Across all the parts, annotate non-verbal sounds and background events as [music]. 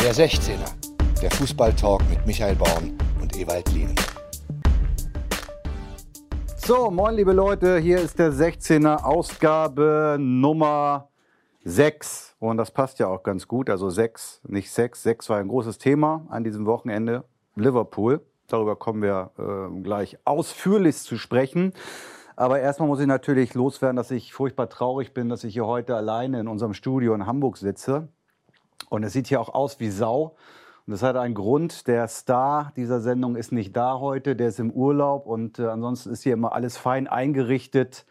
Der 16er, der Fußballtalk mit Michael Baum und Ewald Lien. So, moin liebe Leute, hier ist der 16er Ausgabe Nummer 6. Und das passt ja auch ganz gut. Also 6, nicht 6. 6 war ein großes Thema an diesem Wochenende. Liverpool. Darüber kommen wir äh, gleich ausführlich zu sprechen. Aber erstmal muss ich natürlich loswerden, dass ich furchtbar traurig bin, dass ich hier heute alleine in unserem Studio in Hamburg sitze. Und es sieht hier auch aus wie Sau. Und das hat einen Grund. Der Star dieser Sendung ist nicht da heute, der ist im Urlaub. Und äh, ansonsten ist hier immer alles fein eingerichtet,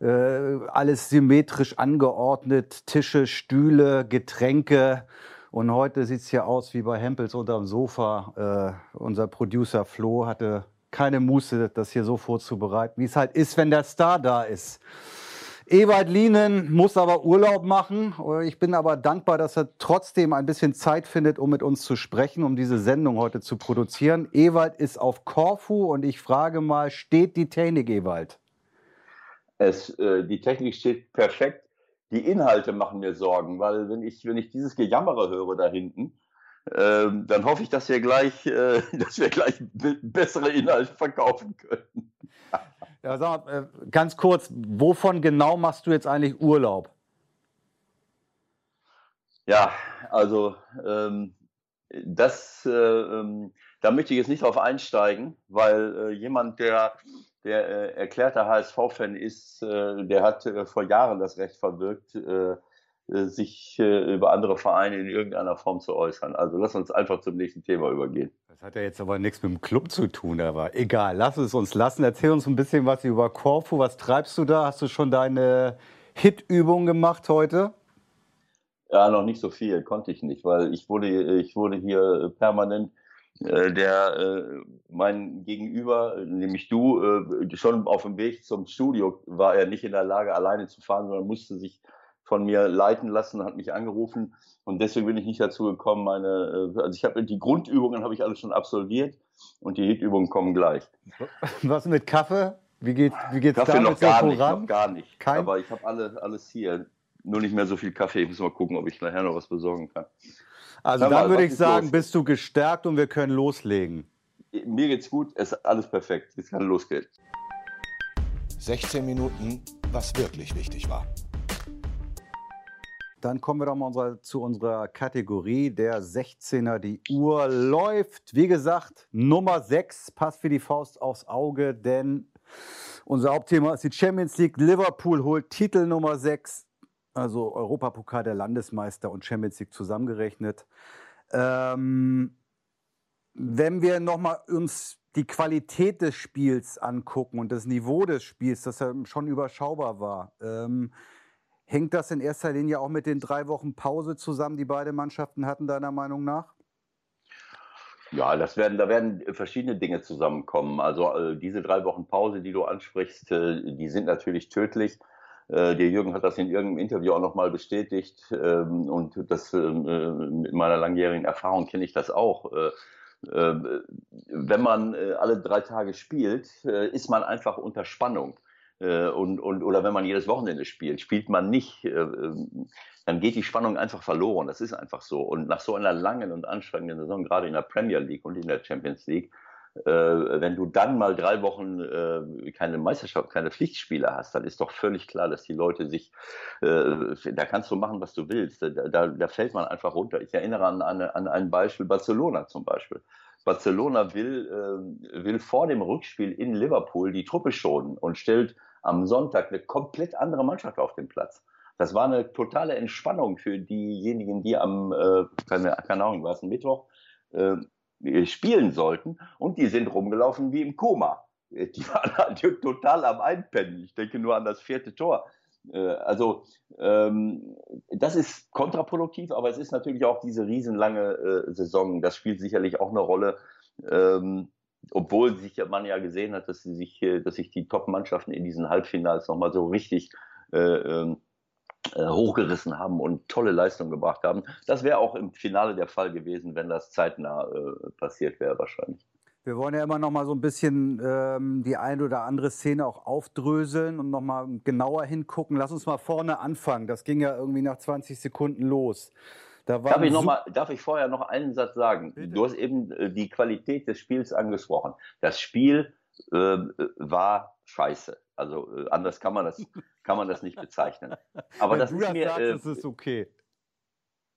äh, alles symmetrisch angeordnet, Tische, Stühle, Getränke. Und heute sieht es hier aus wie bei Hempels unterm Sofa. Äh, unser Producer Flo hatte keine Muße, das hier so vorzubereiten, wie es halt ist, wenn der Star da ist. Ewald Lienen muss aber Urlaub machen. Ich bin aber dankbar, dass er trotzdem ein bisschen Zeit findet, um mit uns zu sprechen, um diese Sendung heute zu produzieren. Ewald ist auf Korfu und ich frage mal, steht die Technik, Ewald? Es, äh, die Technik steht perfekt. Die Inhalte machen mir Sorgen, weil wenn ich, wenn ich dieses Gejammere höre da hinten, ähm, dann hoffe ich, dass wir gleich, äh, [laughs] dass wir gleich bessere Inhalte verkaufen können. Ja, sag mal, äh, ganz kurz, wovon genau machst du jetzt eigentlich Urlaub? Ja, also ähm, das, äh, ähm, da möchte ich jetzt nicht drauf einsteigen, weil äh, jemand, der der äh, erklärter HSV-Fan ist, äh, der hat äh, vor Jahren das Recht verwirkt, sich äh, über andere Vereine in irgendeiner Form zu äußern. Also lass uns einfach zum nächsten Thema übergehen. Das hat ja jetzt aber nichts mit dem Club zu tun, aber egal, lass es uns lassen. Erzähl uns ein bisschen was über Corfu. Was treibst du da? Hast du schon deine Hit-Übung gemacht heute? Ja, noch nicht so viel, konnte ich nicht, weil ich wurde, ich wurde hier permanent äh, der äh, mein Gegenüber, nämlich du, äh, schon auf dem Weg zum Studio war er nicht in der Lage, alleine zu fahren, sondern musste sich von mir leiten lassen, hat mich angerufen und deswegen bin ich nicht dazu gekommen, meine, also ich habe die Grundübungen habe ich alles schon absolviert und die Hitübungen kommen gleich. Was mit Kaffee? Wie geht wie geht's Kaffee noch gar so nicht, noch gar nicht. Kein? Aber ich habe alle, alles hier, nur nicht mehr so viel Kaffee. Ich muss mal gucken, ob ich nachher noch was besorgen kann. Also dann würde ich sagen, los? bist du gestärkt und wir können loslegen. Mir geht's gut, es ist alles perfekt. Jetzt kann losgehen. 16 Minuten, was wirklich wichtig war. Dann kommen wir doch mal unser, zu unserer Kategorie der 16er. Die Uhr läuft. Wie gesagt, Nummer 6 passt wie die Faust aufs Auge, denn unser Hauptthema ist die Champions League. Liverpool holt Titel Nummer 6 also Europapokal der Landesmeister und Champions League zusammengerechnet. Ähm, wenn wir nochmal uns die Qualität des Spiels angucken und das Niveau des Spiels, das ja schon überschaubar war, ähm, hängt das in erster Linie auch mit den drei Wochen Pause zusammen, die beide Mannschaften hatten, deiner Meinung nach? Ja, das werden, da werden verschiedene Dinge zusammenkommen. Also äh, diese drei Wochen Pause, die du ansprichst, äh, die sind natürlich tödlich. Äh, der Jürgen hat das in irgendeinem Interview auch nochmal bestätigt ähm, und das ähm, mit meiner langjährigen Erfahrung kenne ich das auch. Wenn man alle drei Tage spielt, ist man einfach unter Spannung. Und, und, oder wenn man jedes Wochenende spielt, spielt man nicht, ähm, dann geht die Spannung einfach verloren. Das ist einfach so. Und nach so einer langen und anstrengenden Saison, gerade in der Premier League und in der Champions League, äh, wenn du dann mal drei Wochen äh, keine Meisterschaft, keine Pflichtspiele hast, dann ist doch völlig klar, dass die Leute sich, äh, da kannst du machen, was du willst. Da, da, fällt man einfach runter. Ich erinnere an, an, an ein Beispiel Barcelona zum Beispiel. Barcelona will, äh, will vor dem Rückspiel in Liverpool die Truppe schonen und stellt am Sonntag eine komplett andere Mannschaft auf den Platz. Das war eine totale Entspannung für diejenigen, die am, äh, keine, keine Ahnung, war es ein Mittwoch, äh, äh, spielen sollten und die sind rumgelaufen wie im Koma. Äh, die [laughs] waren halt total am Einpennen. Ich denke nur an das vierte Tor. Äh, also ähm, das ist kontraproduktiv, aber es ist natürlich auch diese riesenlange Saison. Das spielt sicherlich auch eine Rolle. Ähm, obwohl sich man ja gesehen hat, dass, sie sich, dass sich die Top-Mannschaften in diesen Halbfinals nochmal so richtig äh, ähm, äh, hochgerissen haben und tolle Leistungen gebracht haben. Das wäre auch im Finale der Fall gewesen, wenn das zeitnah äh, passiert wäre wahrscheinlich. Wir wollen ja immer noch mal so ein bisschen ähm, die eine oder andere Szene auch aufdröseln und noch mal genauer hingucken. Lass uns mal vorne anfangen. Das ging ja irgendwie nach 20 Sekunden los. Darf, ich noch mal, darf ich vorher noch einen Satz sagen? Bitte? Du hast eben äh, die Qualität des Spiels angesprochen. Das Spiel äh, war scheiße. Also äh, anders kann man das, [laughs] kann man das nicht bezeichnen. Aber Wenn das ist mir. Sagst, äh, ist es okay.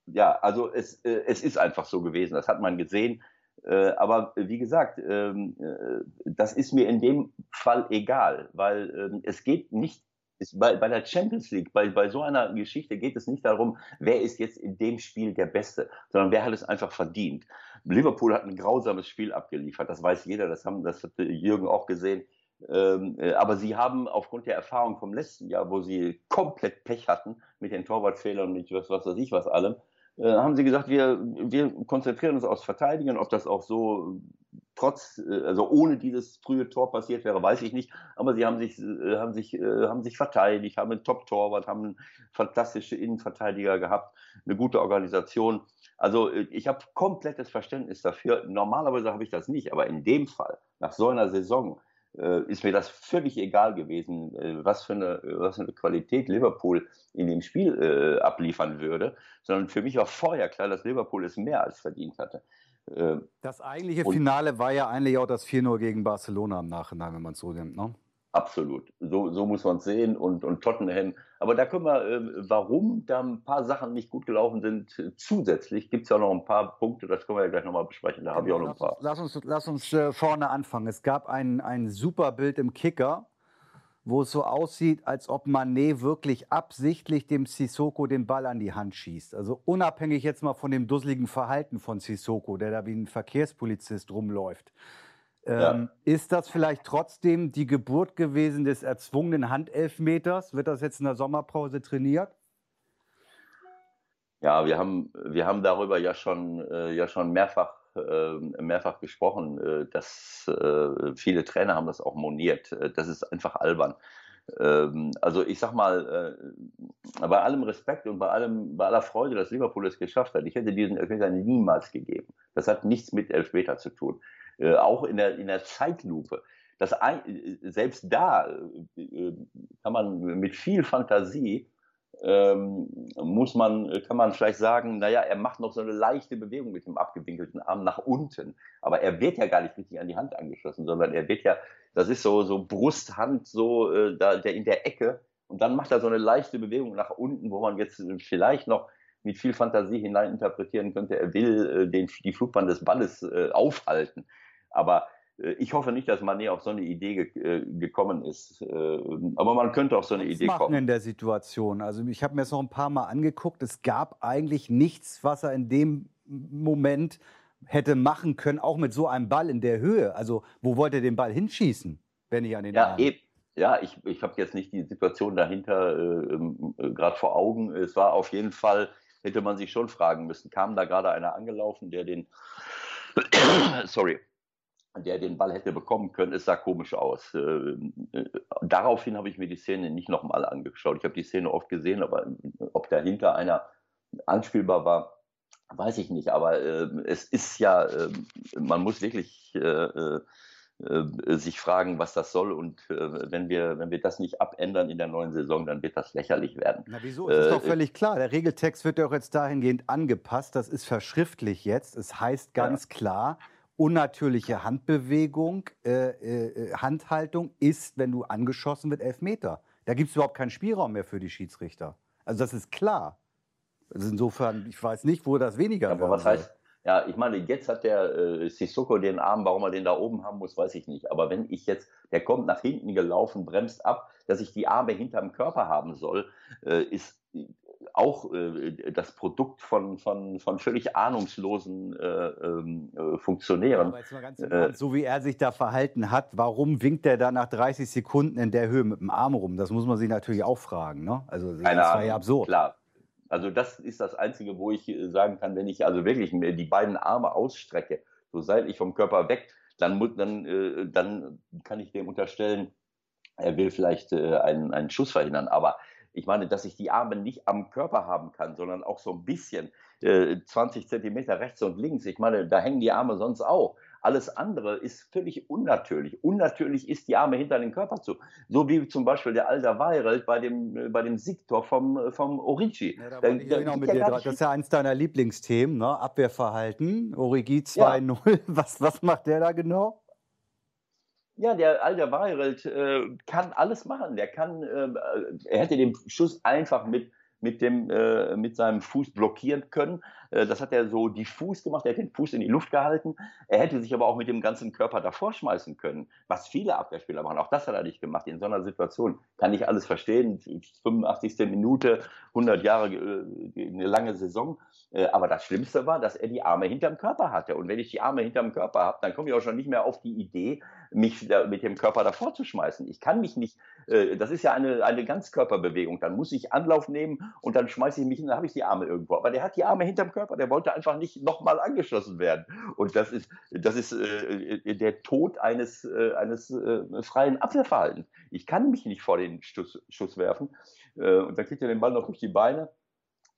Ja, also es, äh, es ist einfach so gewesen. Das hat man gesehen. Aber wie gesagt, ähm, äh, das ist mir in dem Fall egal, weil ähm, es geht nicht bei, bei, der Champions League, bei, bei so einer Geschichte geht es nicht darum, wer ist jetzt in dem Spiel der Beste, sondern wer hat es einfach verdient. Liverpool hat ein grausames Spiel abgeliefert, das weiß jeder, das, haben, das hat Jürgen auch gesehen. Ähm, äh, aber sie haben aufgrund der Erfahrung vom letzten Jahr, wo sie komplett Pech hatten mit den Torwartfehlern und mit was, was weiß ich was allem, äh, haben sie gesagt, wir, wir konzentrieren uns aufs Verteidigen. Ob das auch so trotz, äh, also ohne dieses frühe Tor passiert wäre, weiß ich nicht. Aber sie haben sich, äh, haben sich, haben sich verteidigt, haben einen Top-Torwart, haben fantastische Innenverteidiger gehabt, eine gute Organisation. Also ich habe komplettes Verständnis dafür. Normalerweise habe ich das nicht, aber in dem Fall, nach so einer Saison, äh, ist mir das völlig egal gewesen, äh, was, für eine, was für eine Qualität Liverpool in dem Spiel äh, abliefern würde, sondern für mich war vorher klar, dass Liverpool es mehr als verdient hatte. Äh, das eigentliche Finale war ja eigentlich auch das 4-0 gegen Barcelona im Nachhinein, wenn man es so nimmt, ne? Absolut. So, so muss man es sehen und, und Tottenham. Aber da können wir, äh, warum da ein paar Sachen nicht gut gelaufen sind, zusätzlich gibt es ja noch ein paar Punkte, das können wir ja gleich nochmal besprechen. Da habe ich auch noch ein paar. Lass uns, lass uns äh, vorne anfangen. Es gab ein, ein super Bild im Kicker, wo es so aussieht, als ob Manet wirklich absichtlich dem Sissoko den Ball an die Hand schießt. Also unabhängig jetzt mal von dem dusseligen Verhalten von Sissoko, der da wie ein Verkehrspolizist rumläuft. Ähm, Ist das vielleicht trotzdem die Geburt gewesen des erzwungenen Handelfmeters? Wird das jetzt in der Sommerpause trainiert? Ja, wir haben, wir haben darüber ja schon, äh, ja schon mehrfach, mehrfach gesprochen, äh, dass äh, viele Trainer haben das auch moniert. Äh, das ist einfach albern. Ähm, also ich sag mal, bei allem Respekt und bei, allem, bei aller Freude, dass Liverpool es geschafft hat, ich hätte diesen Elfmeter niemals gegeben. Das hat nichts mit Elfmeter zu tun. Auch in der, in der Zeitlupe. Das selbst da kann man mit viel Fantasie ähm, muss man, kann man vielleicht sagen, naja, er macht noch so eine leichte Bewegung mit dem abgewinkelten Arm nach unten. Aber er wird ja gar nicht richtig an die Hand angeschlossen, sondern er wird ja, das ist so, so Brusthand, so äh, da, der in der Ecke. Und dann macht er so eine leichte Bewegung nach unten, wo man jetzt vielleicht noch mit viel Fantasie hineininterpretieren könnte, er will äh, den, die Flugbahn des Balles äh, aufhalten. Aber äh, ich hoffe nicht, dass Mané auf so eine Idee ge äh, gekommen ist. Äh, aber man könnte auf so eine was Idee machen kommen. in der Situation? Also ich habe mir das noch ein paar Mal angeguckt. Es gab eigentlich nichts, was er in dem Moment hätte machen können, auch mit so einem Ball in der Höhe. Also wo wollte er den Ball hinschießen, wenn ich an den ja, Arm? Eben. Ja, ich, ich habe jetzt nicht die Situation dahinter äh, äh, gerade vor Augen. Es war auf jeden Fall hätte man sich schon fragen müssen, kam da gerade einer angelaufen, der den, [coughs] sorry, der den Ball hätte bekommen können, es sah komisch aus. Äh, äh, daraufhin habe ich mir die Szene nicht nochmal angeschaut. Ich habe die Szene oft gesehen, aber ob dahinter einer anspielbar war, weiß ich nicht. Aber äh, es ist ja, äh, man muss wirklich äh, äh, äh, sich fragen, was das soll. Und äh, wenn, wir, wenn wir das nicht abändern in der neuen Saison, dann wird das lächerlich werden. Na wieso? Es ist doch äh, völlig klar. Der Regeltext wird ja auch jetzt dahingehend angepasst. Das ist verschriftlich jetzt. Es heißt ganz ja. klar, unnatürliche Handbewegung, äh, äh, Handhaltung ist, wenn du angeschossen wird, elf Meter. Da gibt es überhaupt keinen Spielraum mehr für die Schiedsrichter. Also das ist klar. Also insofern, ich weiß nicht, wo das weniger ja, aber was heißt, ja, ich meine, jetzt hat der äh, Sissoko den Arm, warum er den da oben haben muss, weiß ich nicht. Aber wenn ich jetzt, der kommt nach hinten gelaufen, bremst ab, dass ich die Arme hinterm Körper haben soll, äh, ist auch äh, das Produkt von, von, von völlig ahnungslosen äh, ähm, äh, Funktionären. Ja, ganz äh, so wie er sich da verhalten hat, warum winkt er da nach 30 Sekunden in der Höhe mit dem Arm rum? Das muss man sich natürlich auch fragen. Ne? Also das Keine war ja absurd. Klar, also das ist das Einzige, wo ich äh, sagen kann, wenn ich also wirklich mir die beiden Arme ausstrecke, so seitlich vom Körper weg, dann, dann, äh, dann kann ich dem unterstellen, er will vielleicht äh, einen, einen Schuss verhindern. Aber ich meine, dass ich die Arme nicht am Körper haben kann, sondern auch so ein bisschen 20 Zentimeter rechts und links. Ich meine, da hängen die Arme sonst auch. Alles andere ist völlig unnatürlich. Unnatürlich ist die Arme hinter den Körper zu. So wie zum Beispiel der Alter Weireld bei dem, äh, bei dem Siegtor vom, äh, vom Origi. Ja, da da, ich genau mit dir das ist ja eins deiner Lieblingsthemen, ne? Abwehrverhalten. Origi 2-0. Ja. [laughs] Was, was macht der da genau? Ja, der Alter Weireld äh, kann alles machen. Der kann, äh, er hätte den Schuss einfach mit mit, dem, äh, mit seinem Fuß blockieren können. Äh, das hat er so diffus gemacht. Er hat den Fuß in die Luft gehalten. Er hätte sich aber auch mit dem ganzen Körper davor schmeißen können, was viele Abwehrspieler machen. Auch das hat er nicht gemacht. In so einer Situation kann ich alles verstehen. 85. Minute, 100 Jahre, äh, eine lange Saison. Äh, aber das Schlimmste war, dass er die Arme hinterm Körper hatte. Und wenn ich die Arme hinterm Körper habe, dann komme ich auch schon nicht mehr auf die Idee, mich mit dem Körper davor zu schmeißen. Ich kann mich nicht, das ist ja eine, eine Ganzkörperbewegung. Dann muss ich Anlauf nehmen und dann schmeiße ich mich hin, dann habe ich die Arme irgendwo. Aber der hat die Arme hinterm Körper, der wollte einfach nicht nochmal angeschossen werden. Und das ist, das ist äh, der Tod eines, äh, eines äh, freien Abwehrverhaltens. Ich kann mich nicht vor den Schuss, Schuss werfen. Äh, und dann kriegt er den Ball noch durch die Beine.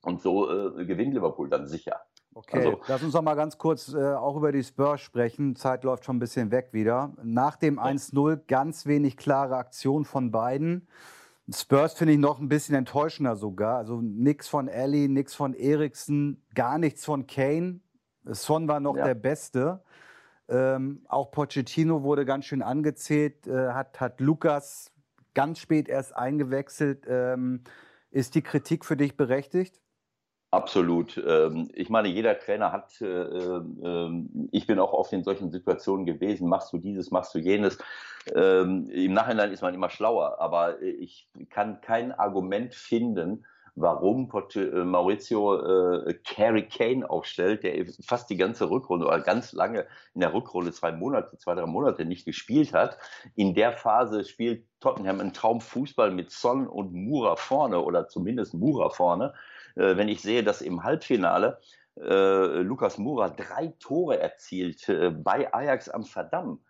Und so äh, gewinnt Liverpool dann sicher. Okay, also, lass uns noch mal ganz kurz äh, auch über die Spurs sprechen. Zeit läuft schon ein bisschen weg wieder. Nach dem 1-0 ganz wenig klare Aktion von beiden. Spurs finde ich noch ein bisschen enttäuschender sogar. Also nichts von Ellie, nichts von Eriksen, gar nichts von Kane. Son war noch ja. der Beste. Ähm, auch Pochettino wurde ganz schön angezählt, äh, hat, hat Lukas ganz spät erst eingewechselt. Ähm, ist die Kritik für dich berechtigt? Absolut. Ähm, ich meine, jeder Trainer hat, äh, ähm, ich bin auch oft in solchen Situationen gewesen, machst du dieses, machst du jenes. Ähm, Im Nachhinein ist man immer schlauer, aber ich kann kein Argument finden, warum äh, Maurizio äh, Carey Kane aufstellt, der fast die ganze Rückrunde oder ganz lange in der Rückrunde zwei Monate, zwei, drei Monate nicht gespielt hat. In der Phase spielt Tottenham einen Traumfußball mit Son und Mura vorne oder zumindest Mura vorne. Äh, wenn ich sehe, dass im Halbfinale äh, Lukas Mura drei Tore erzielt äh, bei Ajax Amsterdam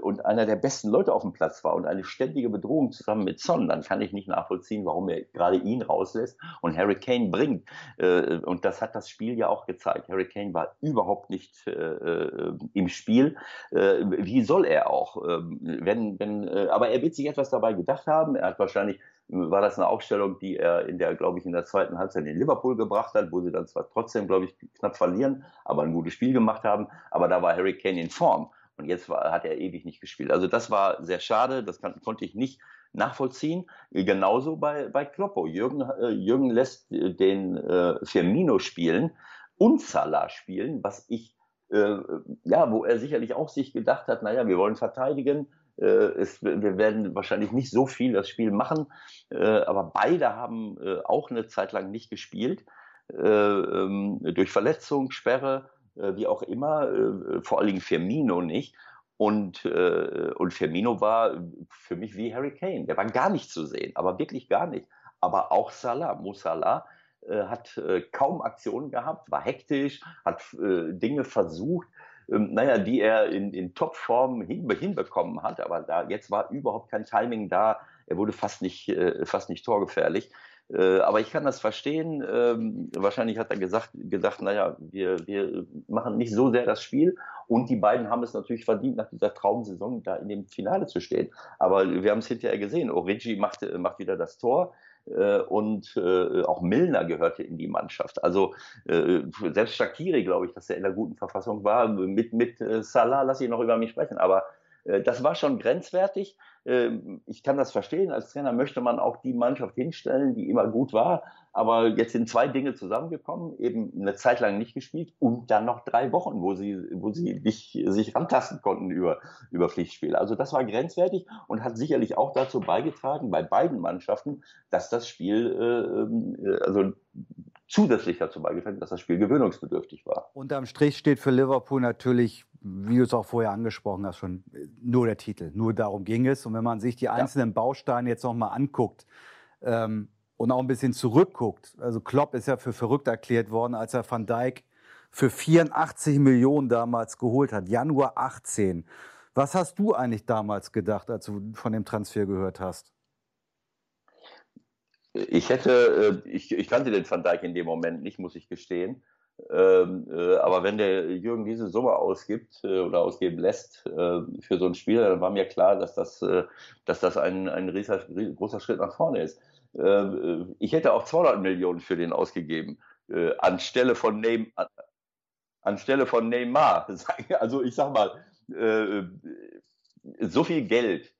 und einer der besten Leute auf dem Platz war und eine ständige Bedrohung zusammen mit Son, dann kann ich nicht nachvollziehen, warum er gerade ihn rauslässt und Harry Kane bringt. Und das hat das Spiel ja auch gezeigt. Harry Kane war überhaupt nicht im Spiel. Wie soll er auch? Ähm, wenn, wenn, aber er wird sich etwas dabei gedacht haben. Er hat wahrscheinlich war das eine Aufstellung, die er in der, glaube ich, in der zweiten Halbzeit in Liverpool gebracht hat, wo sie dann zwar trotzdem, glaube ich, knapp verlieren, aber ein gutes Spiel gemacht haben. Aber da war Harry Kane in Form. Und jetzt war, hat er ewig nicht gespielt. Also das war sehr schade, das kann, konnte ich nicht nachvollziehen. Genauso bei, bei Kloppo. Jürgen, äh, Jürgen lässt den äh, Firmino spielen und Salah spielen, was ich, äh, ja, wo er sicherlich auch sich gedacht hat, naja, wir wollen verteidigen, äh, es, wir werden wahrscheinlich nicht so viel das Spiel machen, äh, aber beide haben äh, auch eine Zeit lang nicht gespielt, äh, ähm, durch Verletzung, Sperre äh, wie auch immer, äh, vor allen Dingen Firmino nicht. Und, äh, und Firmino war für mich wie Harry Kane. Der war gar nicht zu sehen, aber wirklich gar nicht. Aber auch Salah, Mo Salah, äh, hat äh, kaum Aktionen gehabt, war hektisch, hat äh, Dinge versucht, ähm, naja, die er in, in Topform hin, hinbekommen hat. Aber da jetzt war überhaupt kein Timing da. Er wurde fast nicht, äh, fast nicht torgefährlich. Äh, aber ich kann das verstehen. Ähm, wahrscheinlich hat er gesagt, gedacht, naja, wir, wir machen nicht so sehr das Spiel. Und die beiden haben es natürlich verdient, nach dieser Traumsaison da in dem Finale zu stehen. Aber wir haben es hinterher gesehen. Origi macht, macht wieder das Tor. Äh, und äh, auch Milner gehörte in die Mannschaft. Also äh, selbst Shakiri, glaube ich, dass er in der guten Verfassung war. Mit, mit Salah lasse ich noch über mich sprechen. Aber das war schon grenzwertig. Ähm, ich kann das verstehen. Als Trainer möchte man auch die Mannschaft hinstellen, die immer gut war. Aber jetzt sind zwei Dinge zusammengekommen, eben eine Zeit lang nicht gespielt und dann noch drei Wochen, wo sie, wo sie nicht, sich rantasten konnten über, über Pflichtspiele. Also das war grenzwertig und hat sicherlich auch dazu beigetragen, bei beiden Mannschaften, dass das Spiel, äh, ähm, äh also zusätzlich dazu beigetragen, dass das Spiel gewöhnungsbedürftig war. Unterm Strich steht für Liverpool natürlich wie du es auch vorher angesprochen hast, schon nur der Titel. Nur darum ging es. Und wenn man sich die einzelnen ja. Bausteine jetzt nochmal anguckt ähm, und auch ein bisschen zurückguckt, also Klopp ist ja für verrückt erklärt worden, als er Van Dijk für 84 Millionen damals geholt hat, Januar 18. Was hast du eigentlich damals gedacht, als du von dem Transfer gehört hast? Ich hätte, äh, ich, ich kannte den Van Dijk in dem Moment nicht, muss ich gestehen. Ähm, äh, aber wenn der Jürgen diese Summe ausgibt äh, oder ausgeben lässt für so ein Spiel, dann war mir klar, dass das, dass das ein, ein rieser, großer Schritt nach vorne ist. Ähm, äh, ich hätte auch 200 Millionen für den ausgegeben, anstelle von Neymar. Anstelle von Neymar. Also ich sag mal, so viel Geld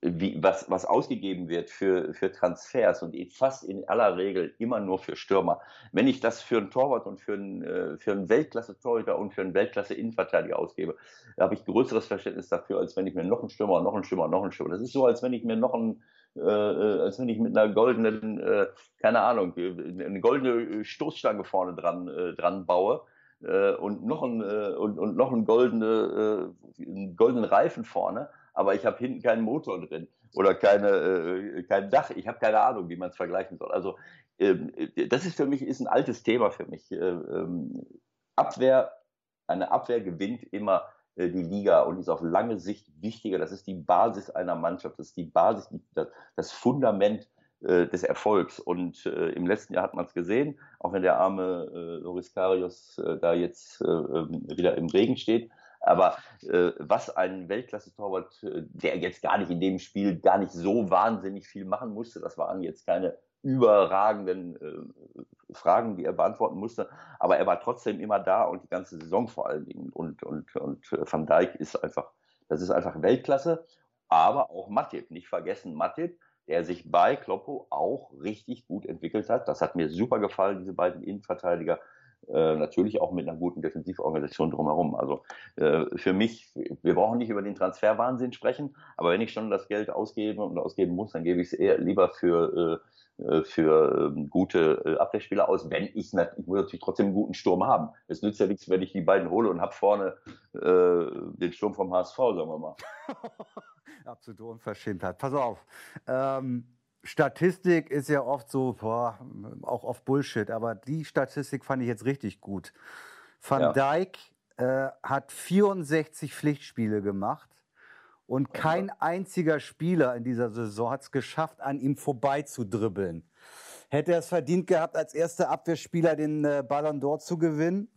wie, was, was ausgegeben wird für, für Transfers und fast in aller Regel immer nur für Stürmer. Wenn ich das für einen Torwart und für einen, äh, für einen Weltklasse-Torhüter und für einen Weltklasse-Innenverteidiger ausgebe, habe ich größeres Verständnis dafür, als wenn ich mir noch einen Stürmer, noch einen Stürmer, noch einen Stürmer. Das ist so, als wenn ich mir noch einen, äh, äh als wenn ich mit einer goldenen, äh, keine Ahnung, eine goldene Stoßstange vorne dran, äh, dran baue äh, und noch ein äh, und, und noch ein goldene, äh, einen goldenen Reifen vorne aber ich habe hinten keinen Motor drin oder keine, äh, kein Dach. Ich habe keine Ahnung, wie man es vergleichen soll. Also ähm, das ist für mich ist ein altes Thema für mich. Äh, ähm, Abwehr, eine Abwehr gewinnt immer äh, die Liga und ist auf lange Sicht wichtiger. Das ist die Basis einer Mannschaft. Das ist die Basis, das, das Fundament äh, des Erfolgs. Und äh, im letzten Jahr hat man es gesehen, auch wenn der arme äh, Loris Karius äh, da jetzt äh, ähm, wieder im Regen steht. Aber äh, was ein Weltklasse-Torwart, äh, der jetzt gar nicht in dem Spiel gar nicht so wahnsinnig viel machen musste, das waren jetzt keine überragenden äh, Fragen, die er beantworten musste, aber er war trotzdem immer da und die ganze Saison vor allen Dingen. Und, und, und äh, Van Dijk ist einfach, das ist einfach Weltklasse, aber auch Matip, nicht vergessen Matip, der sich bei Kloppo auch richtig gut entwickelt hat. Das hat mir super gefallen, diese beiden Innenverteidiger. Äh, natürlich auch mit einer guten Defensivorganisation drumherum. Also äh, für mich, wir brauchen nicht über den Transferwahnsinn sprechen, aber wenn ich schon das Geld ausgebe und ausgeben muss, dann gebe ich es eher lieber für, äh, äh für äh, gute äh, Abwehrspieler aus, wenn ich, ich muss natürlich trotzdem einen guten Sturm haben. Es nützt ja nichts, wenn ich die beiden hole und habe vorne äh, den Sturm vom HSV, sagen wir mal. [laughs] Absolute Unverschämtheit. Pass auf. Ähm Statistik ist ja oft so, boah, auch oft Bullshit, aber die Statistik fand ich jetzt richtig gut. Van ja. Dijk äh, hat 64 Pflichtspiele gemacht und kein einziger Spieler in dieser Saison hat es geschafft, an ihm vorbei zu dribbeln. Hätte er es verdient gehabt, als erster Abwehrspieler den äh, Ballon d'Or zu gewinnen?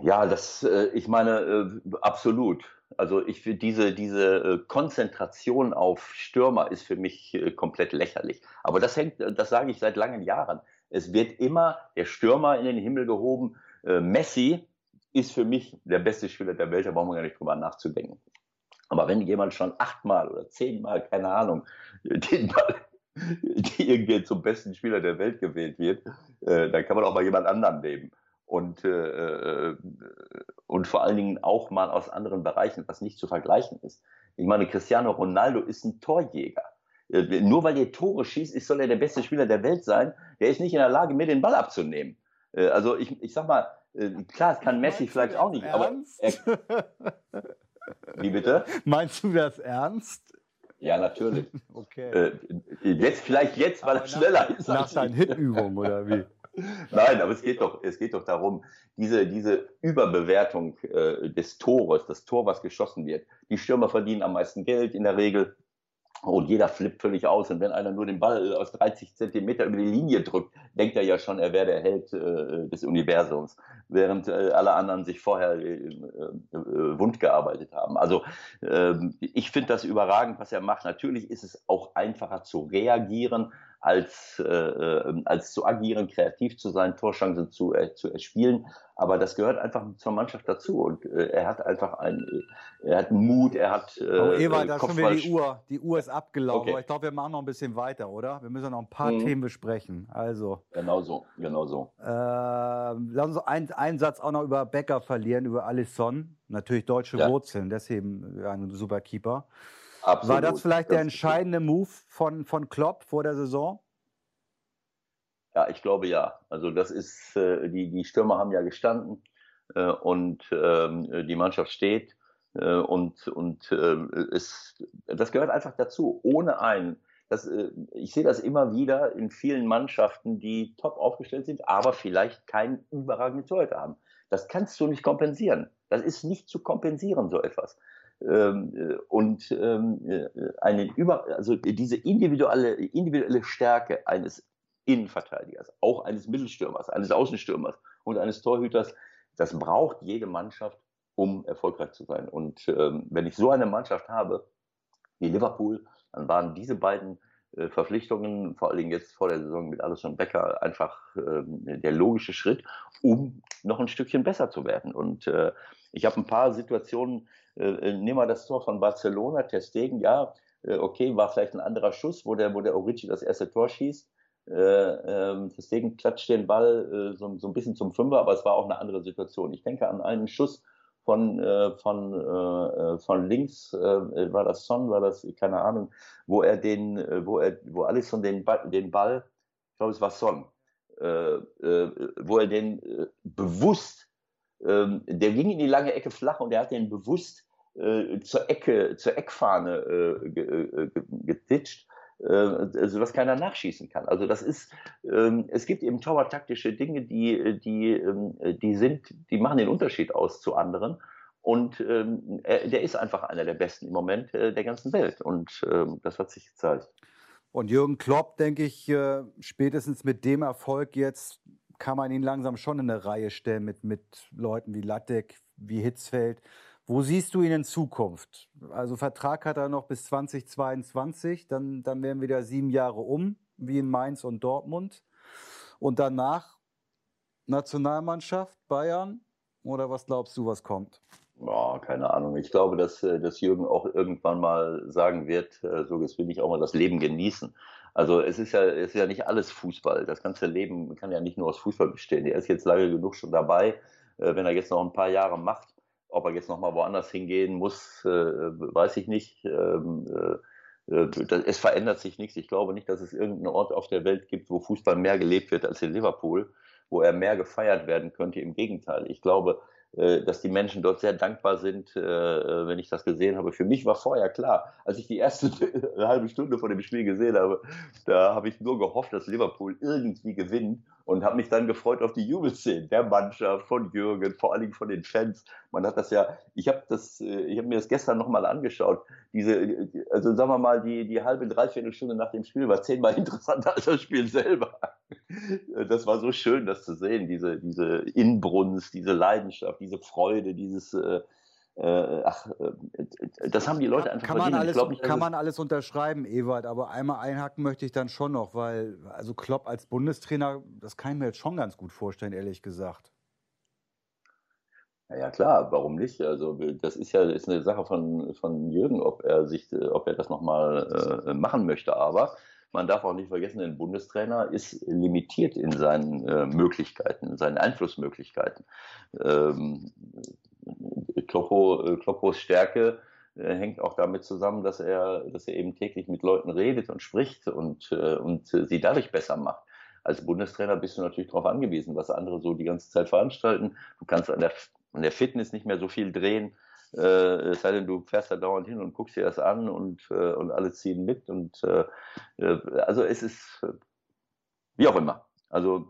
Ja, das, äh, ich meine, äh, absolut. Also ich finde diese, diese äh, Konzentration auf Stürmer ist für mich äh, komplett lächerlich. Aber das hängt, äh, das sage ich seit langen Jahren. Es wird immer der Stürmer in den Himmel gehoben. Messi ist für mich der beste Spieler der Welt, da brauchen wir gar nicht drüber nachzudenken. Aber wenn jemand schon achtmal oder zehnmal, keine Ahnung, den Ball [laughs] irgendwie zum besten Spieler der Welt gewählt wird, dann kann man auch mal jemand anderen nehmen und, äh, äh, und vor allen Dingen auch mal aus anderen Bereichen, was nicht zu vergleichen ist. Ich meine, Cristiano Ronaldo ist ein Torjäger. Äh, nur weil er Tore schießt, soll er der beste Spieler der Welt sein. Der ist nicht in der Lage, mir den Ball abzunehmen. Äh, also ich, ich sag mal, klar, es kann Messi vielleicht auch nicht, ernst? aber er, [laughs] wie bitte? Meinst du das ernst? Ja, natürlich. [laughs] Okay. jetzt vielleicht jetzt, weil er schneller ist. Nach seinen Hitübungen oder wie? [laughs] [laughs] Nein, aber es geht doch, es geht doch darum, diese, diese Überbewertung äh, des Tores, das Tor, was geschossen wird. Die Stürmer verdienen am meisten Geld in der Regel. Und jeder flippt völlig aus. Und wenn einer nur den Ball aus 30 Zentimeter über die Linie drückt, denkt er ja schon, er wäre der Held äh, des Universums. Während äh, alle anderen sich vorher äh, äh, wund gearbeitet haben. Also ähm, ich finde das überragend, was er macht. Natürlich ist es auch einfacher zu reagieren als, äh, äh, als zu agieren, kreativ zu sein, Torchancen zu, äh, zu erspielen. Aber das gehört einfach zur Mannschaft dazu. Und äh, er hat einfach ein, er hat Mut, er hat. Äh, oh, Eva, da ist schon wieder die Uhr. Die Uhr ist abgelaufen. Okay. Ich glaube, wir machen noch ein bisschen weiter, oder? Wir müssen noch ein paar mhm. Themen besprechen. Also. Genau so, genau so. Äh, lass uns einen, einen Satz auch noch über Becker verlieren, über Alisson. Natürlich deutsche ja. Wurzeln, deswegen ein super Keeper. Absolut. War das vielleicht der entscheidende Move von, von Klopp vor der Saison? Ja, ich glaube ja. Also das ist, äh, die, die Stürmer haben ja gestanden äh, und ähm, die Mannschaft steht äh, und, und äh, es, das gehört einfach dazu. Ohne einen, das, äh, ich sehe das immer wieder in vielen Mannschaften, die top aufgestellt sind, aber vielleicht keinen überragenden Torhüter haben. Das kannst du nicht kompensieren. Das ist nicht zu kompensieren, so etwas. Ähm, äh, und ähm, äh, eine über, also diese individuelle, individuelle Stärke eines Innenverteidigers, auch eines Mittelstürmers, eines Außenstürmers und eines Torhüters. Das braucht jede Mannschaft, um erfolgreich zu sein. Und ähm, wenn ich so eine Mannschaft habe wie Liverpool, dann waren diese beiden äh, Verpflichtungen, vor allen Dingen jetzt vor der Saison mit Alisson Becker, einfach ähm, der logische Schritt, um noch ein Stückchen besser zu werden. Und äh, ich habe ein paar Situationen, äh, äh nehmen wir das Tor von Barcelona, Testegen, ja, äh, okay, war vielleicht ein anderer Schuss, wo der, wo der Origi das erste Tor schießt. Äh, äh, Testegen klatscht den Ball äh, so, so ein bisschen zum Fünfer, aber es war auch eine andere Situation. Ich denke an einen Schuss von, äh, von, von links, war das Son, war das, keine Ahnung, wo er den, wo er, wo Alisson den, den Ball, ich glaube es war Son, wo er den bewusst, äh, der ging in die lange Ecke flach und er hat den bewusst äh, zur Ecke, zur Eckfahne äh, äh getitscht äh, sodass keiner nachschießen kann. Also das ist, ähm, es gibt eben torwarttaktische Dinge, die, die, ähm, die sind, die machen den Unterschied aus zu anderen. Und ähm, er, der ist einfach einer der besten im Moment äh, der ganzen Welt. Und ähm, das hat sich gezeigt. Und Jürgen Klopp, denke ich, äh, spätestens mit dem Erfolg jetzt kann man ihn langsam schon in eine Reihe stellen mit, mit Leuten wie Lattek, wie Hitzfeld. Wo siehst du ihn in Zukunft? Also Vertrag hat er noch bis 2022, dann, dann wären wieder sieben Jahre um, wie in Mainz und Dortmund. Und danach Nationalmannschaft, Bayern? Oder was glaubst du, was kommt? Oh, keine Ahnung. Ich glaube, dass, äh, dass Jürgen auch irgendwann mal sagen wird, äh, so jetzt will ich auch mal das Leben genießen. Also es ist ja, es ist ja nicht alles Fußball. Das ganze Leben kann ja nicht nur aus Fußball bestehen. Er ist jetzt lange genug schon dabei. Äh, wenn er jetzt noch ein paar Jahre macht, ob er jetzt nochmal woanders hingehen muss, äh, weiß ich nicht. Ähm, äh, äh es verändert sich nichts. Ich glaube nicht, dass es irgendeinen Ort auf der Welt gibt, wo Fußball mehr gelebt wird als in Liverpool, wo er mehr gefeiert werden könnte. Im Gegenteil. Ich glaube, äh, dass die Menschen dort sehr dankbar sind, äh, wenn ich das gesehen habe. Für mich war vorher klar, als ich die erste [laughs] halbe Stunde vor dem Spiel gesehen habe, da habe ich nur gehofft, dass Liverpool irgendwie gewinnt und habe mich dann gefreut auf die Jubelszenen der Mannschaft, von Jürgen, vor allen Dingen von den Fans. Man hat das ja, ich habe das, äh, ich habe mir das gestern nochmal angeschaut. Diese, also sagen wir mal, die, die halbe, dreiviertel Stunde nach dem Spiel war zehnmal [laughs] interessanter als das Spiel selber. Das war so schön, das zu sehen, diese, diese Inbrunst, diese Leidenschaft, diese Freude, dieses, äh, äh, ach, äh, das haben die Leute einfach kann man alles, nicht, Kann man alles unterschreiben, Ewald, aber einmal einhaken möchte ich dann schon noch, weil also Klopp als Bundestrainer, das kann ich mir jetzt schon ganz gut vorstellen, ehrlich gesagt. Ja, klar, warum nicht? Also das ist ja ist eine Sache von, von Jürgen, ob er sich, ob er das nochmal äh, machen möchte. Aber man darf auch nicht vergessen, ein Bundestrainer ist limitiert in seinen äh, Möglichkeiten, in seinen Einflussmöglichkeiten. Ähm, Kloppo, äh, Kloppos Stärke äh, hängt auch damit zusammen, dass er, dass er eben täglich mit Leuten redet und spricht und, äh, und sie dadurch besser macht. Als Bundestrainer bist du natürlich darauf angewiesen, was andere so die ganze Zeit veranstalten. Du kannst an der, an der Fitness nicht mehr so viel drehen. Äh, es sei denn, du fährst da dauernd hin und guckst dir das an und, äh, und alle ziehen mit. Und äh, also es ist wie auch immer. Also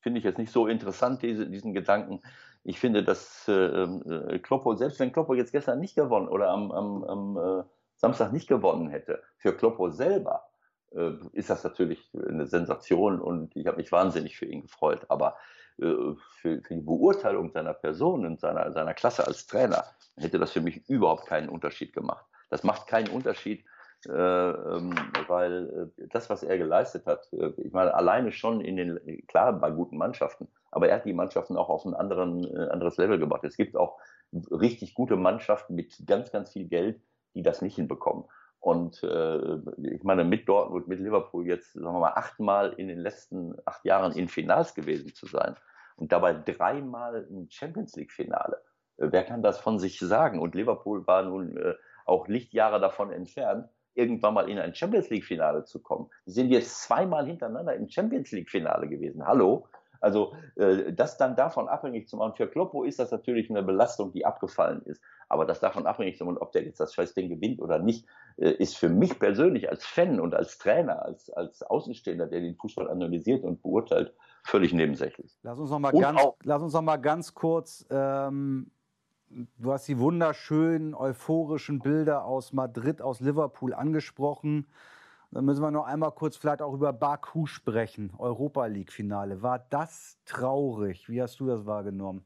finde ich jetzt nicht so interessant, diese, diesen Gedanken ich finde, dass äh, äh, Kloppo, selbst wenn Kloppo jetzt gestern nicht gewonnen oder am, am, am äh, Samstag nicht gewonnen hätte, für Kloppo selber äh, ist das natürlich eine Sensation und ich habe mich wahnsinnig für ihn gefreut. Aber äh, für, für, die Beurteilung seiner Person und seiner, seiner Klasse als Trainer hätte das für mich überhaupt keinen Unterschied gemacht. Das macht keinen Unterschied, ähm, weil äh, das, was er geleistet hat, äh, ich meine, alleine schon in den, klar, bei guten Mannschaften, aber er hat die Mannschaften auch auf ein anderen, äh, anderes Level gebracht. Es gibt auch richtig gute Mannschaften mit ganz, ganz viel Geld, die das nicht hinbekommen. Und äh, ich meine, mit Dortmund, mit Liverpool jetzt, sagen wir mal, achtmal in den letzten acht Jahren in Finals gewesen zu sein und dabei dreimal im Champions League-Finale. Äh, wer kann das von sich sagen? Und Liverpool war nun äh, auch Lichtjahre davon entfernt, irgendwann mal in ein Champions League-Finale zu kommen. Sie sind jetzt zweimal hintereinander im Champions League-Finale gewesen. Hallo? Also äh, das dann davon abhängig zu machen. Für Kloppo ist das natürlich eine Belastung, die abgefallen ist. Aber das davon abhängig zu machen, ob der jetzt das Scheißding gewinnt oder nicht, äh, ist für mich persönlich als Fan und als Trainer, als, als Außenstehender, der den Fußball analysiert und beurteilt, völlig nebensächlich. Lass uns noch mal, ganz, lass uns noch mal ganz kurz ähm Du hast die wunderschönen, euphorischen Bilder aus Madrid, aus Liverpool angesprochen. Dann müssen wir noch einmal kurz vielleicht auch über Baku sprechen. Europa League-Finale. War das traurig? Wie hast du das wahrgenommen?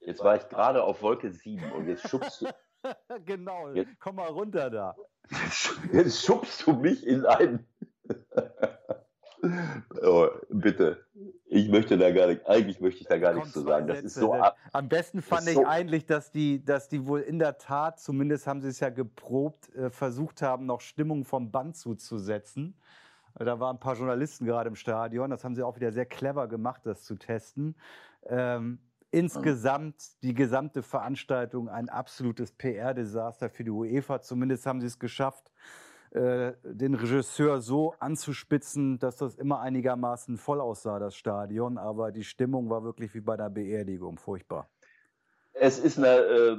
Jetzt war ich gerade auf Wolke 7 und jetzt schubst du. [laughs] genau, jetzt, komm mal runter da. [laughs] Jetzt schubst du mich in ein. [laughs] oh, bitte. Ich möchte da gar nicht, eigentlich möchte ich da gar nichts zu sagen. Das ist so Am besten fand ich so eigentlich, dass die, dass die wohl in der Tat, zumindest haben sie es ja geprobt, äh, versucht haben, noch Stimmung vom Band zuzusetzen. Da waren ein paar Journalisten gerade im Stadion. Das haben sie auch wieder sehr clever gemacht, das zu testen. Ähm, insgesamt die gesamte Veranstaltung ein absolutes PR-Desaster für die UEFA. Zumindest haben sie es geschafft, äh, den Regisseur so anzuspitzen, dass das immer einigermaßen voll aussah, das Stadion. Aber die Stimmung war wirklich wie bei einer Beerdigung, furchtbar. Es ist eine, äh,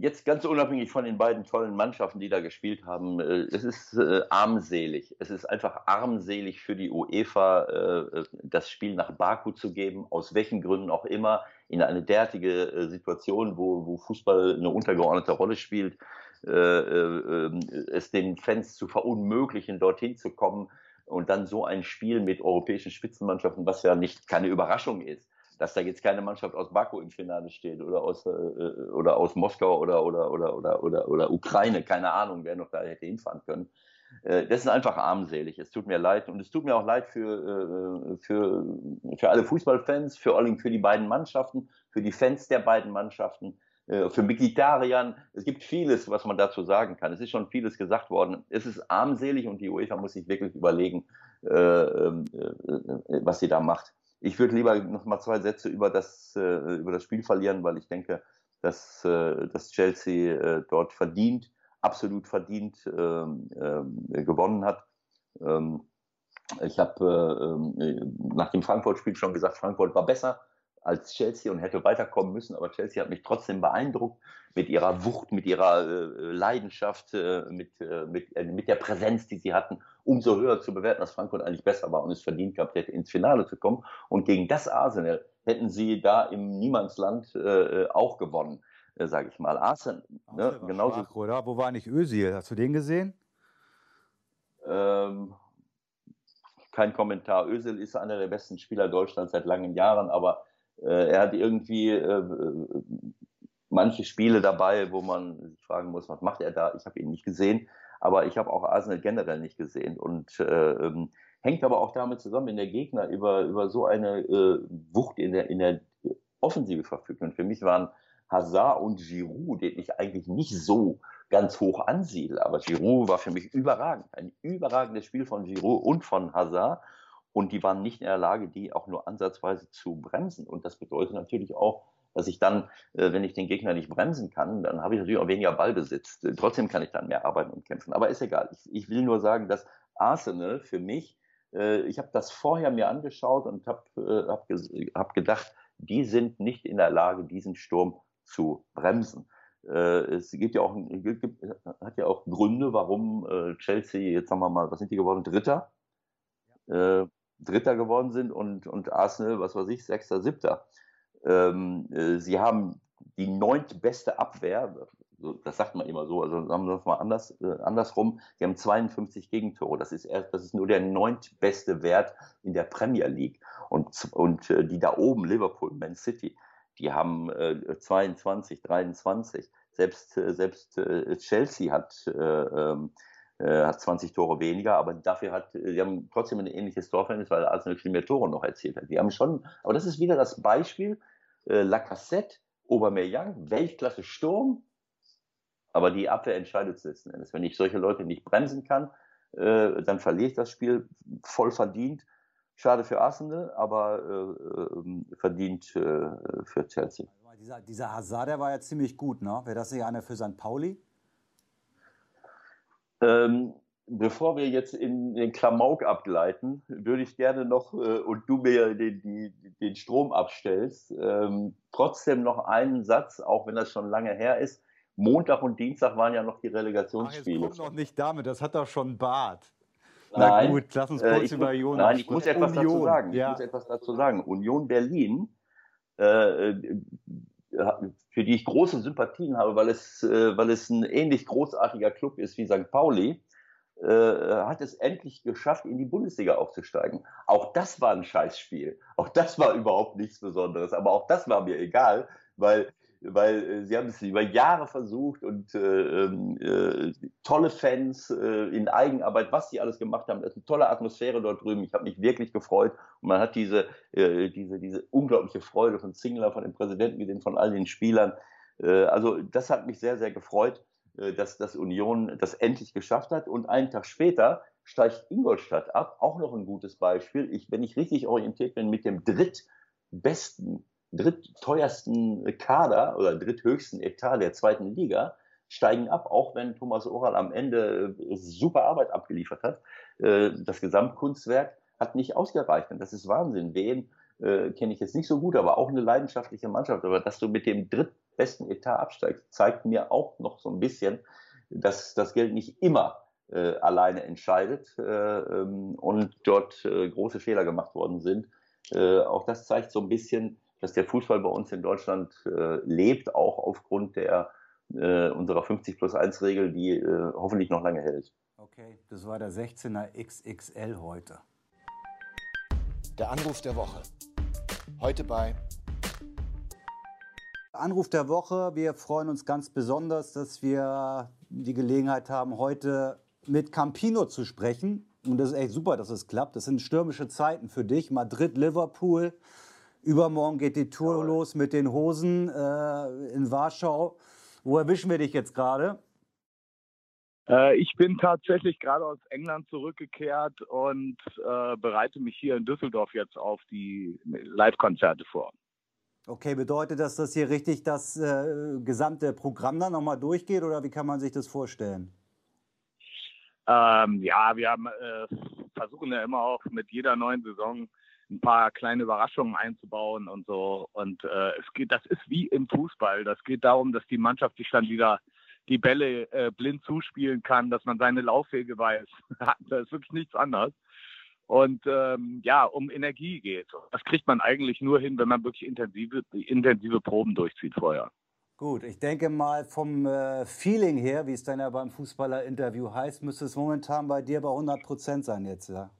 jetzt ganz unabhängig von den beiden tollen Mannschaften, die da gespielt haben, äh, es ist äh, armselig. Es ist einfach armselig für die UEFA, äh, das Spiel nach Baku zu geben, aus welchen Gründen auch immer, in eine derartige Situation, wo, wo Fußball eine untergeordnete Rolle spielt äh, äh, es den Fans zu verunmöglichen, dorthin zu kommen und dann so ein Spiel mit europäischen Spitzenmannschaften, was ja nicht keine Überraschung ist, dass da jetzt keine Mannschaft aus Baku im Finale steht oder aus äh, oder aus Moskau oder oder oder oder oder oder Ukraine, keine Ahnung, wer noch da hätte hinfahren können. Äh, das ist einfach armselig. Es tut mir leid und es tut mir auch leid für äh, für für alle Fußballfans, für allem für die beiden Mannschaften, für die Fans der beiden Mannschaften äh, für Vegetariern. Es gibt vieles, was man dazu sagen kann. Es ist schon vieles gesagt worden. Es ist armselig und die UEFA muss sich wirklich überlegen, äh, äh, äh was sie da macht. Ich würde lieber noch mal zwei Sätze über das, äh, über das Spiel verlieren, weil ich denke, dass, äh, dass Chelsea dort verdient, absolut verdient ähm, gewonnen hat. Ähm, ich habe ähm, nach dem Frankfurt-Spiel schon gesagt, Frankfurt war besser als Chelsea und hätte weiterkommen müssen, aber Chelsea hat mich trotzdem beeindruckt mit ihrer Wucht, mit ihrer äh, Leidenschaft, äh, mit, äh, mit, äh, mit der Präsenz, die sie hatten, umso höher zu bewerten, dass Frankfurt eigentlich besser war und es verdient gehabt hätte, ins Finale zu kommen. Und gegen das Arsenal hätten sie da im Niemandsland äh, auch gewonnen, äh, sage ich mal. Arsenal, ne, genauso. Schwach, oder? Wo war nicht Özil? Hast du den gesehen? Ähm, kein Kommentar. Özil ist einer der besten Spieler Deutschlands seit langen Jahren, aber äh, er hat irgendwie äh, manche Spiele dabei, wo man sich fragen muss, was macht er da? Ich habe ihn nicht gesehen, aber ich habe auch Arsenal generell nicht gesehen und äh, ähm, hängt aber auch damit zusammen, wenn der Gegner über über so eine äh, Wucht in der in der Offensive verfügt. Und für mich waren Hazard und Giroud, den ich eigentlich nicht so ganz hoch ansiedle, aber Giroud war für mich überragend, ein überragendes Spiel von Giroud und von Hazard und die waren nicht in der Lage, die auch nur ansatzweise zu bremsen. Und das bedeutet natürlich auch, dass ich dann, äh, wenn ich den Gegner nicht bremsen kann, dann habe ich natürlich auch weniger Ballbesitz. Trotzdem kann ich dann mehr arbeiten und kämpfen. Aber ist egal. Ich, ich will nur sagen, dass Arsenal für mich, äh, ich habe das vorher mir angeschaut und habe äh, hab, hab gedacht, die sind nicht in der Lage, diesen Sturm zu bremsen. es gibt ja auch, gibt, hat ja auch Gründe, warum Chelsea, jetzt sagen wir mal, was sind die geworden? Dritter? Ja. Dritter geworden sind und, und Arsenal, was weiß ich, Sechster, Siebter. Ähm, äh, sie haben die neuntbeste Abwehr, das sagt man immer so, also sagen wir das mal anders, äh, andersrum, sie haben 52 Gegentore. Das ist erst, das ist nur der neuntbeste Wert in der Premier League. Und, und äh, die da oben, Liverpool, Man City, die haben äh, 22, 23. Selbst, äh, selbst äh, Chelsea hat äh, äh, hat 20 Tore weniger, aber dafür hat, sie haben trotzdem ein ähnliches Torverhältnis, weil Arsenal viel mehr Tore noch erzielt hat. Die haben schon, aber das ist wieder das Beispiel, äh, Lacassette, Aubameyang, Weltklasse Sturm, aber die Abwehr entscheidet letzten Endes. Wenn ich solche Leute nicht bremsen kann, äh, dann verliere ich das Spiel voll verdient. Schade für Arsenal, aber äh, ähm, verdient äh, für Chelsea. Dieser, dieser Hazard, der war ja ziemlich gut, ne? Wäre das nicht einer für St. Pauli? Ähm, bevor wir jetzt in den Klamauk abgleiten, würde ich gerne noch, äh, und du mir den, die, den Strom abstellst, ähm, trotzdem noch einen Satz, auch wenn das schon lange her ist. Montag und Dienstag waren ja noch die Relegationsspiele. Ach, jetzt noch nicht damit, das hat doch schon Bart. Na nein, gut, lass uns kurz äh, über Union Nein, ich muss etwas Union, dazu sagen. Ja. Ich muss etwas dazu sagen. Union Berlin äh, für die ich große Sympathien habe, weil es, äh, weil es ein ähnlich großartiger Club ist wie St. Pauli, äh, hat es endlich geschafft, in die Bundesliga aufzusteigen. Auch das war ein Scheißspiel. Auch das war überhaupt nichts Besonderes. Aber auch das war mir egal, weil weil äh, sie haben es über Jahre versucht und äh, ähm, äh, tolle Fans äh, in Eigenarbeit, was sie alles gemacht haben. Das ist eine tolle Atmosphäre dort drüben. Ich habe mich wirklich gefreut und man hat diese, diese, diese unglaubliche Freude von Zingler, von dem Präsidenten gesehen, von all den Spielern. Also das hat mich sehr, sehr gefreut, dass das Union das endlich geschafft hat und einen Tag später steigt Ingolstadt ab, auch noch ein gutes Beispiel. Ich, wenn ich richtig orientiert bin, mit dem drittbesten drittteuersten Kader oder dritthöchsten Etat der zweiten Liga steigen ab, auch wenn Thomas Oral am Ende äh, super Arbeit abgeliefert hat. Äh, das Gesamtkunstwerk hat nicht ausgereicht und das ist Wahnsinn. Wen äh, kenne ich jetzt nicht so gut, aber auch eine leidenschaftliche Mannschaft. Aber dass du mit dem drittbesten Etat absteigst, zeigt mir auch noch so ein bisschen, dass das Geld nicht immer alleine entscheidet äh, ähm, und dort große Fehler gemacht worden sind. auch das zeigt so ein bisschen, dass der Fußball bei uns in Deutschland äh, lebt, auch aufgrund der äh, unserer 50 plus 1 Regel, die äh, hoffentlich noch lange hält. Okay, das war der 16er XXL heute. Der Anruf der Woche. Heute bei Anruf der Woche. Wir freuen uns ganz besonders, dass wir die Gelegenheit haben, heute mit Campino zu sprechen. Und das ist echt super, dass es klappt. Das sind stürmische Zeiten für dich. Madrid, Liverpool. Übermorgen geht die Tour Jawohl. los mit den Hosen äh, in Warschau. Wo erwischen wir dich jetzt gerade? Äh, ich bin tatsächlich gerade aus England zurückgekehrt und äh, bereite mich hier in Düsseldorf jetzt auf die Live-Konzerte vor. Okay, bedeutet das, dass hier richtig das äh, gesamte Programm dann nochmal durchgeht oder wie kann man sich das vorstellen? Ähm, ja, wir haben, äh, versuchen ja immer auch mit jeder neuen Saison ein paar kleine Überraschungen einzubauen und so. Und äh, es geht, das ist wie im Fußball. Das geht darum, dass die Mannschaft sich dann wieder die Bälle äh, blind zuspielen kann, dass man seine Laufwege weiß. [laughs] das ist wirklich nichts anderes. Und ähm, ja, um Energie geht. Das kriegt man eigentlich nur hin, wenn man wirklich intensive, intensive Proben durchzieht vorher. Gut, ich denke mal vom äh, Feeling her, wie es dann ja beim Fußballer-Interview heißt, müsste es momentan bei dir bei 100 Prozent sein jetzt, ja?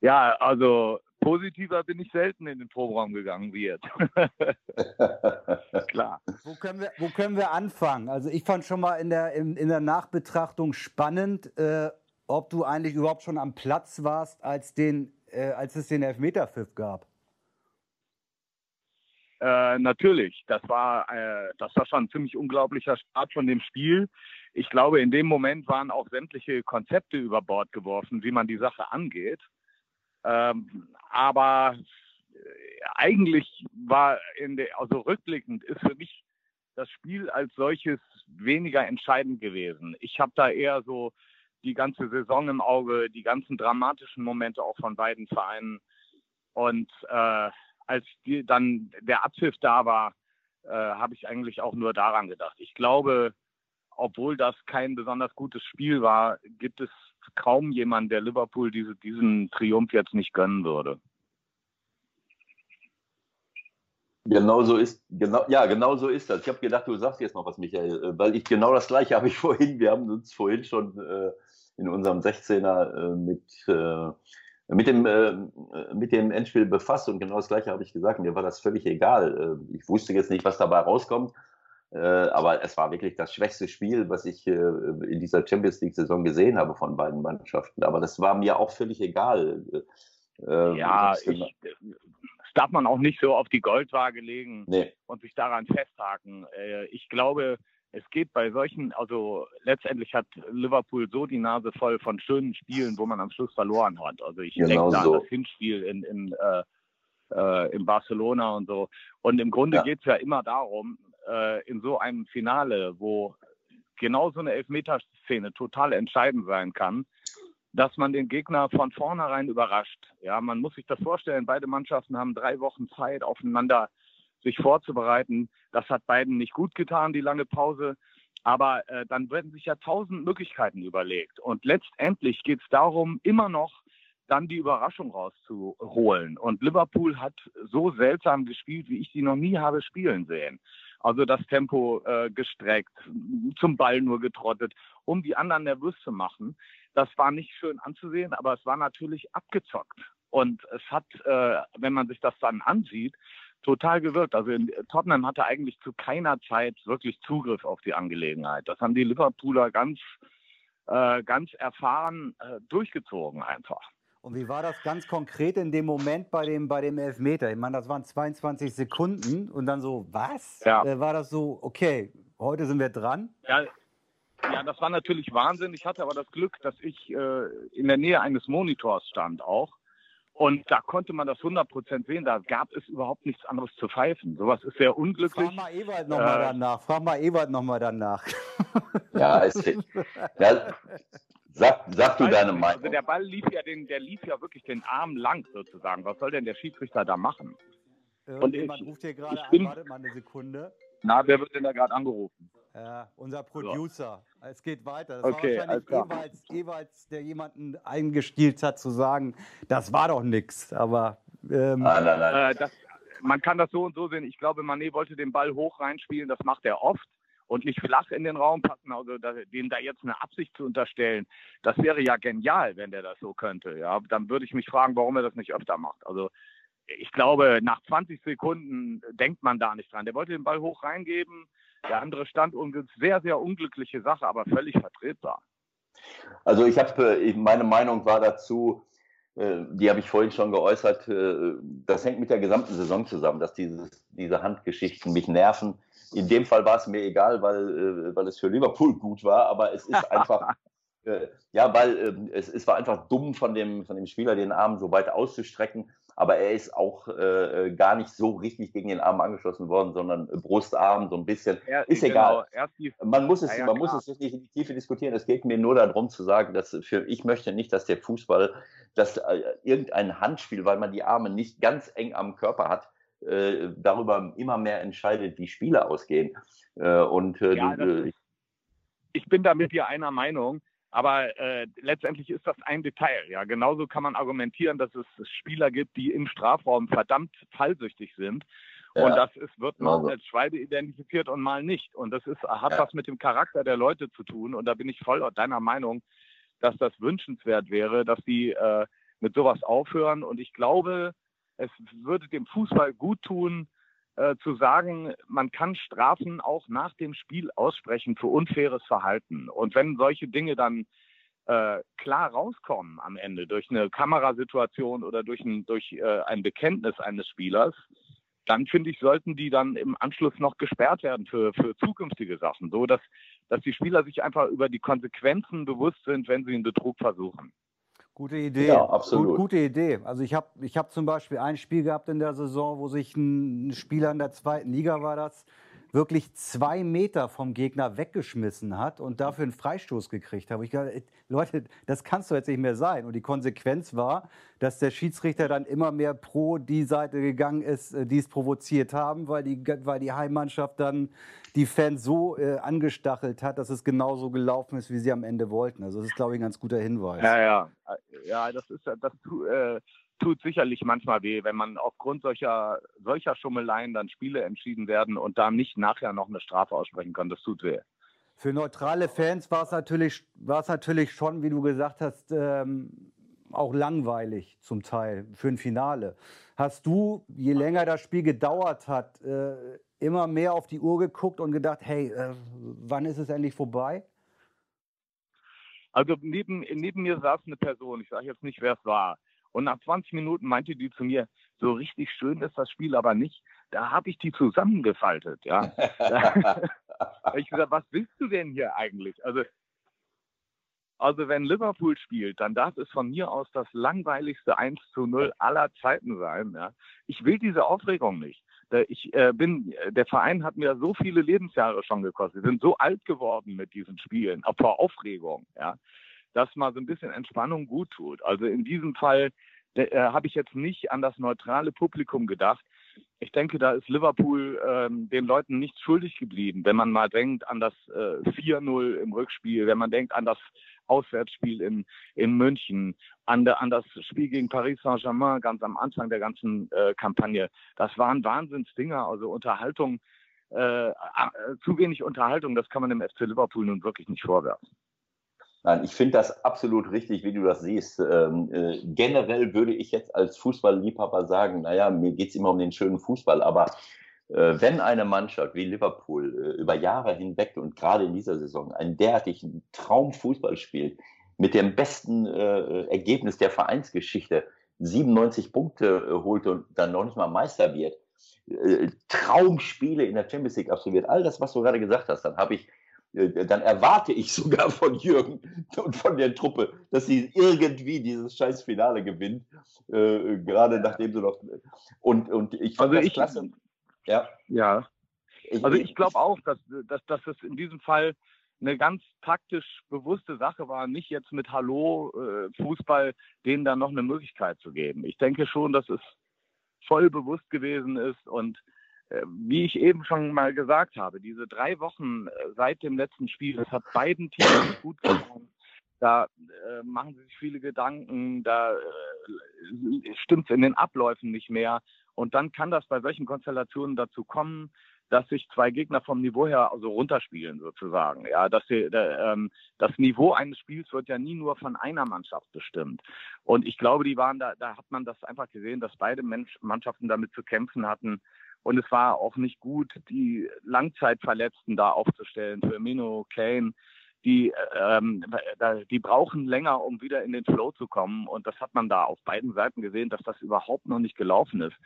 Ja, also positiver bin ich selten in den Proberaum gegangen wie jetzt. [laughs] Klar. Wo können, wir, wo können wir anfangen? Also ich fand schon mal in der, in, in der Nachbetrachtung spannend, äh, ob du eigentlich überhaupt schon am Platz warst, als, den, äh, als es den Elfmeterpfiff gab. Äh, natürlich, das war, äh, das war schon ein ziemlich unglaublicher Start von dem Spiel. Ich glaube, in dem Moment waren auch sämtliche Konzepte über Bord geworfen, wie man die Sache angeht. Ähm, aber äh, eigentlich war in der, also rückblickend ist für mich das Spiel als solches weniger entscheidend gewesen. Ich habe da eher so die ganze Saison im Auge, die ganzen dramatischen Momente auch von beiden Vereinen. Und äh, als die, dann der Abpfiff da war, äh, habe ich eigentlich auch nur daran gedacht. Ich glaube, obwohl das kein besonders gutes Spiel war, gibt es kaum jemand, der Liverpool diese, diesen Triumph jetzt nicht gönnen würde. Genau so ist, genau, ja, genau so ist das. Ich habe gedacht, du sagst jetzt noch was, Michael, äh, weil ich genau das Gleiche [laughs] habe ich vorhin, wir haben uns vorhin schon äh, in unserem 16er äh, mit, äh, mit, dem, äh, mit dem Endspiel befasst und genau das Gleiche habe ich gesagt. Mir war das völlig egal. Äh, ich wusste jetzt nicht, was dabei rauskommt. Äh, aber es war wirklich das schwächste Spiel, was ich äh, in dieser Champions League-Saison gesehen habe von beiden Mannschaften. Aber das war mir auch völlig egal. Äh, ja, ich, das darf man auch nicht so auf die Goldwaage legen nee. und sich daran festhaken. Ich glaube, es geht bei solchen, also letztendlich hat Liverpool so die Nase voll von schönen Spielen, wo man am Schluss verloren hat. Also ich genau denke da so. an das Hinspiel in, in, äh, äh, in Barcelona und so. Und im Grunde ja. geht es ja immer darum, äh, in so einem Finale, wo genau so eine Elfmeterszene total entscheidend sein kann, dass man den Gegner von vornherein überrascht. Ja, man muss sich das vorstellen, beide Mannschaften haben drei Wochen Zeit, aufeinander sich vorzubereiten. Das hat beiden nicht gut getan, die lange Pause. Aber äh, dann werden sich ja tausend Möglichkeiten überlegt. Und letztendlich geht es darum, immer noch dann die Überraschung rauszuholen. Und Liverpool hat so seltsam gespielt, wie ich sie noch nie habe spielen sehen Also das Tempo äh, gestreckt, zum Ball nur getrottet, um die anderen nervös zu machen. Das war nicht schön anzusehen, aber es war natürlich abgezockt. Und es hat, äh, wenn man sich das dann ansieht, total gewirkt. Also in, Tottenham hatte eigentlich zu keiner Zeit wirklich Zugriff auf die Angelegenheit. Das haben die Liverpooler ganz, äh, ganz erfahren äh, durchgezogen einfach. Und wie war das ganz konkret in dem Moment bei dem, bei dem Elfmeter? Ich meine, das waren 22 Sekunden und dann so, was? Ja. Äh, war das so, okay, heute sind wir dran? Ja, ja, das war natürlich Wahnsinn. Ich hatte aber das Glück, dass ich äh, in der Nähe eines Monitors stand auch. Und da konnte man das 100% sehen. Da gab es überhaupt nichts anderes zu pfeifen. Sowas ist sehr unglücklich. Frag mal Ewald nochmal äh, danach. Frag mal Ewald nochmal danach. Ja, es, [laughs] ja, sag, sag du deine Meinung. Also der Ball lief ja, den, der lief ja wirklich den Arm lang sozusagen. Was soll denn der Schiedsrichter da machen? Irgendjemand ruft hier gerade an. Wartet mal eine Sekunde. Na, wer wird denn da gerade angerufen? Ja, unser Producer. So. Es geht weiter. Das okay, war wahrscheinlich jeweils, jeweils, der jemanden eingestielt hat, zu sagen, das war doch nichts. Aber ähm, nein, nein, nein. Äh, das, man kann das so und so sehen. Ich glaube, Manet wollte den Ball hoch reinspielen. Das macht er oft und nicht flach in den Raum passen. Also da, dem da jetzt eine Absicht zu unterstellen, das wäre ja genial, wenn der das so könnte. Ja, dann würde ich mich fragen, warum er das nicht öfter macht. Also ich glaube, nach 20 Sekunden denkt man da nicht dran. Der wollte den Ball hoch reingeben. Der andere stand und sehr, sehr unglückliche Sache, aber völlig vertretbar. Also ich habe, äh, meine Meinung war dazu, die habe ich vorhin schon geäußert, äh, das hängt mit der gesamten Saison zusammen, dass dieses, diese Handgeschichten mich nerven. In dem Fall war es mir egal, weil, weil es für Liverpool gut war, aber es ist einfach, [laughs] ja, weil ähm, es, es war einfach dumm von dem, von dem Spieler, den Arm so weit auszustrecken aber er ist auch äh, gar nicht so richtig gegen den Arm angeschlossen worden, sondern Brustarm so ein bisschen. Er, ist genau, egal. Man muss es, ja, ja, man muss es nicht in die Tiefe diskutieren. Es geht mir nur darum zu sagen, dass für ich möchte nicht, dass der Fußball, dass äh, irgendein Handspiel, weil man die Arme nicht ganz eng am Körper hat, äh, darüber immer mehr entscheidet, wie Spiele ausgehen. Äh, und äh, ja, äh, ich bin da mit dir einer Meinung. Aber äh, letztendlich ist das ein Detail. Ja, genauso kann man argumentieren, dass es Spieler gibt, die im Strafraum verdammt fallsüchtig sind. Ja. Und das ist, wird mal also. als Schweibe identifiziert und mal nicht. Und das ist, hat ja. was mit dem Charakter der Leute zu tun. Und da bin ich voll deiner Meinung, dass das wünschenswert wäre, dass sie äh, mit sowas aufhören. Und ich glaube, es würde dem Fußball gut tun, äh, zu sagen, man kann Strafen auch nach dem Spiel aussprechen für unfaires Verhalten. Und wenn solche Dinge dann äh, klar rauskommen am Ende durch eine Kamerasituation oder durch ein, durch, äh, ein Bekenntnis eines Spielers, dann finde ich, sollten die dann im Anschluss noch gesperrt werden für, für zukünftige Sachen, so dass, dass die Spieler sich einfach über die Konsequenzen bewusst sind, wenn sie einen Betrug versuchen. Gute Idee. Ja, absolut. Gut, gute Idee. Also ich habe ich hab zum Beispiel ein Spiel gehabt in der Saison, wo sich ein Spieler in der zweiten Liga war das, wirklich zwei Meter vom Gegner weggeschmissen hat und dafür einen Freistoß gekriegt habe. Ich dachte, Leute, das kannst du jetzt nicht mehr sein. Und die Konsequenz war, dass der Schiedsrichter dann immer mehr pro die Seite gegangen ist, äh, die es provoziert haben, weil die, weil die Heimmannschaft dann die Fans so äh, angestachelt hat, dass es genauso gelaufen ist, wie sie am Ende wollten. Also das ist, glaube ich, ein ganz guter Hinweis. Ja, ja. Ja, das ist das äh, tut sicherlich manchmal weh, wenn man aufgrund solcher, solcher Schummeleien dann Spiele entschieden werden und da nicht nachher noch eine Strafe aussprechen kann. Das tut weh. Für neutrale Fans war es natürlich, natürlich schon, wie du gesagt hast, ähm, auch langweilig zum Teil für ein Finale. Hast du, je länger das Spiel gedauert hat, äh, immer mehr auf die Uhr geguckt und gedacht, hey, äh, wann ist es endlich vorbei? Also neben, neben mir saß eine Person, ich sage jetzt nicht, wer es war. Und nach 20 Minuten meinte die zu mir, so richtig schön ist das Spiel aber nicht. Da habe ich die zusammengefaltet, ja. [laughs] ich gesagt, was willst du denn hier eigentlich? Also, also wenn Liverpool spielt, dann darf es von mir aus das langweiligste 1 zu 0 aller Zeiten sein. Ja. Ich will diese Aufregung nicht. Ich äh, bin, der Verein hat mir so viele Lebensjahre schon gekostet. Wir sind so alt geworden mit diesen Spielen, vor Aufregung, ja dass mal so ein bisschen Entspannung gut tut. Also in diesem Fall äh, habe ich jetzt nicht an das neutrale Publikum gedacht. Ich denke, da ist Liverpool ähm, den Leuten nicht schuldig geblieben, wenn man mal denkt an das äh, 4-0 im Rückspiel, wenn man denkt an das Auswärtsspiel in, in München, an, de, an das Spiel gegen Paris Saint-Germain ganz am Anfang der ganzen äh, Kampagne. Das waren Wahnsinnsdinger, also Unterhaltung äh, zu wenig Unterhaltung. Das kann man dem FC Liverpool nun wirklich nicht vorwerfen. Nein, ich finde das absolut richtig, wie du das siehst. Ähm, äh, generell würde ich jetzt als Fußballliebhaber sagen, naja, mir geht es immer um den schönen Fußball, aber äh, wenn eine Mannschaft wie Liverpool äh, über Jahre hinweg und gerade in dieser Saison einen derartigen Traumfußball spielt, mit dem besten äh, Ergebnis der Vereinsgeschichte, 97 Punkte äh, holt und dann noch nicht mal Meister wird, äh, Traumspiele in der Champions League absolviert, all das, was du gerade gesagt hast, dann habe ich dann erwarte ich [laughs] sogar von Jürgen und von der Truppe, dass sie irgendwie dieses scheiß Finale gewinnt, äh, gerade nachdem sie noch und und ich fand also das ich, klasse. Ja. Ja. Also ich glaube auch, dass, dass, dass es in diesem Fall eine ganz taktisch bewusste Sache war, nicht jetzt mit Hallo äh, Fußball denen dann noch eine Möglichkeit zu geben. Ich denke schon, dass es voll bewusst gewesen ist und äh, wie ich eben schon mal gesagt habe, diese drei Wochen äh, seit dem letzten Spiel, das hat beiden Teams [coughs] gut getan. Da äh, machen sie sich viele Gedanken, da äh, stimmt es in den Abläufen nicht mehr. Und dann kann das bei solchen Konstellationen dazu kommen, dass sich zwei Gegner vom Niveau her also runterspielen sozusagen. Ja, dass die, der, ähm, das Niveau eines Spiels wird ja nie nur von einer Mannschaft bestimmt. Und ich glaube, die waren da, da hat man das einfach gesehen, dass beide Mensch, Mannschaften damit zu kämpfen hatten. Und es war auch nicht gut, die Langzeitverletzten da aufzustellen. Für Mino, Kane, die, ähm, die brauchen länger, um wieder in den Flow zu kommen. Und das hat man da auf beiden Seiten gesehen, dass das überhaupt noch nicht gelaufen ist.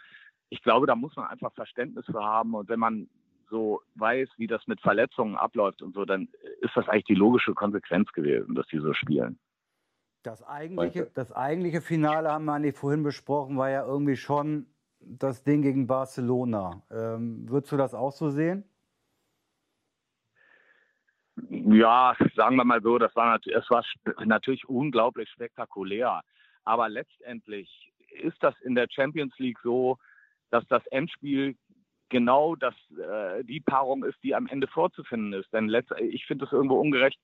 Ich glaube, da muss man einfach Verständnis für haben. Und wenn man so weiß, wie das mit Verletzungen abläuft und so, dann ist das eigentlich die logische Konsequenz gewesen, dass die so spielen. Das eigentliche, das eigentliche Finale haben wir eigentlich vorhin besprochen, war ja irgendwie schon das Ding gegen Barcelona. Ähm, würdest du das auch so sehen? Ja, sagen wir mal so, das war, es war natürlich unglaublich spektakulär. Aber letztendlich ist das in der Champions League so, dass das Endspiel genau das, äh, die Paarung ist, die am Ende vorzufinden ist. Denn ich finde es irgendwo ungerecht,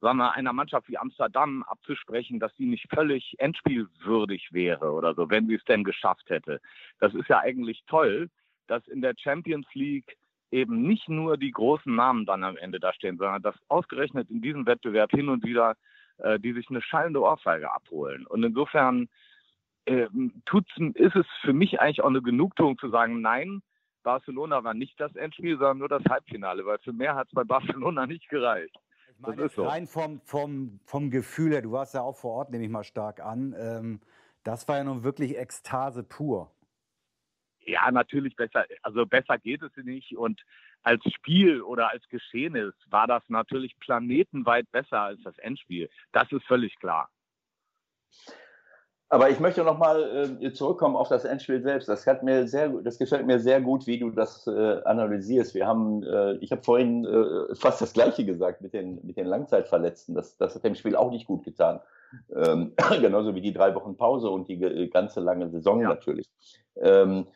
sagen wir, einer Mannschaft wie Amsterdam abzusprechen, dass sie nicht völlig endspielwürdig wäre oder so, wenn sie es denn geschafft hätte. Das ist ja eigentlich toll, dass in der Champions League eben nicht nur die großen Namen dann am Ende da stehen, sondern dass ausgerechnet in diesem Wettbewerb hin und wieder äh, die sich eine schallende Ohrfeige abholen. Und insofern äh, tut's, ist es für mich eigentlich auch eine Genugtuung zu sagen, nein, Barcelona war nicht das Endspiel, sondern nur das Halbfinale, weil für mehr hat es bei Barcelona nicht gereicht. Ich meine, das ist so. rein vom, vom, vom Gefühl her, du warst ja auch vor Ort, nehme ich mal stark an, ähm, das war ja nun wirklich Ekstase pur. Ja, natürlich besser. Also besser geht es nicht. Und als Spiel oder als Geschehnis war das natürlich planetenweit besser als das Endspiel. Das ist völlig klar. Aber ich möchte noch mal äh, zurückkommen auf das Endspiel selbst. Das hat mir sehr, das gefällt mir sehr gut, wie du das äh, analysierst. Wir haben, äh, ich habe vorhin äh, fast das Gleiche gesagt mit den mit den Langzeitverletzten. Das, das hat dem Spiel auch nicht gut getan. Ähm, [clears throat] genauso wie die drei Wochen Pause und die ganze lange Saison ja. natürlich. Ähm,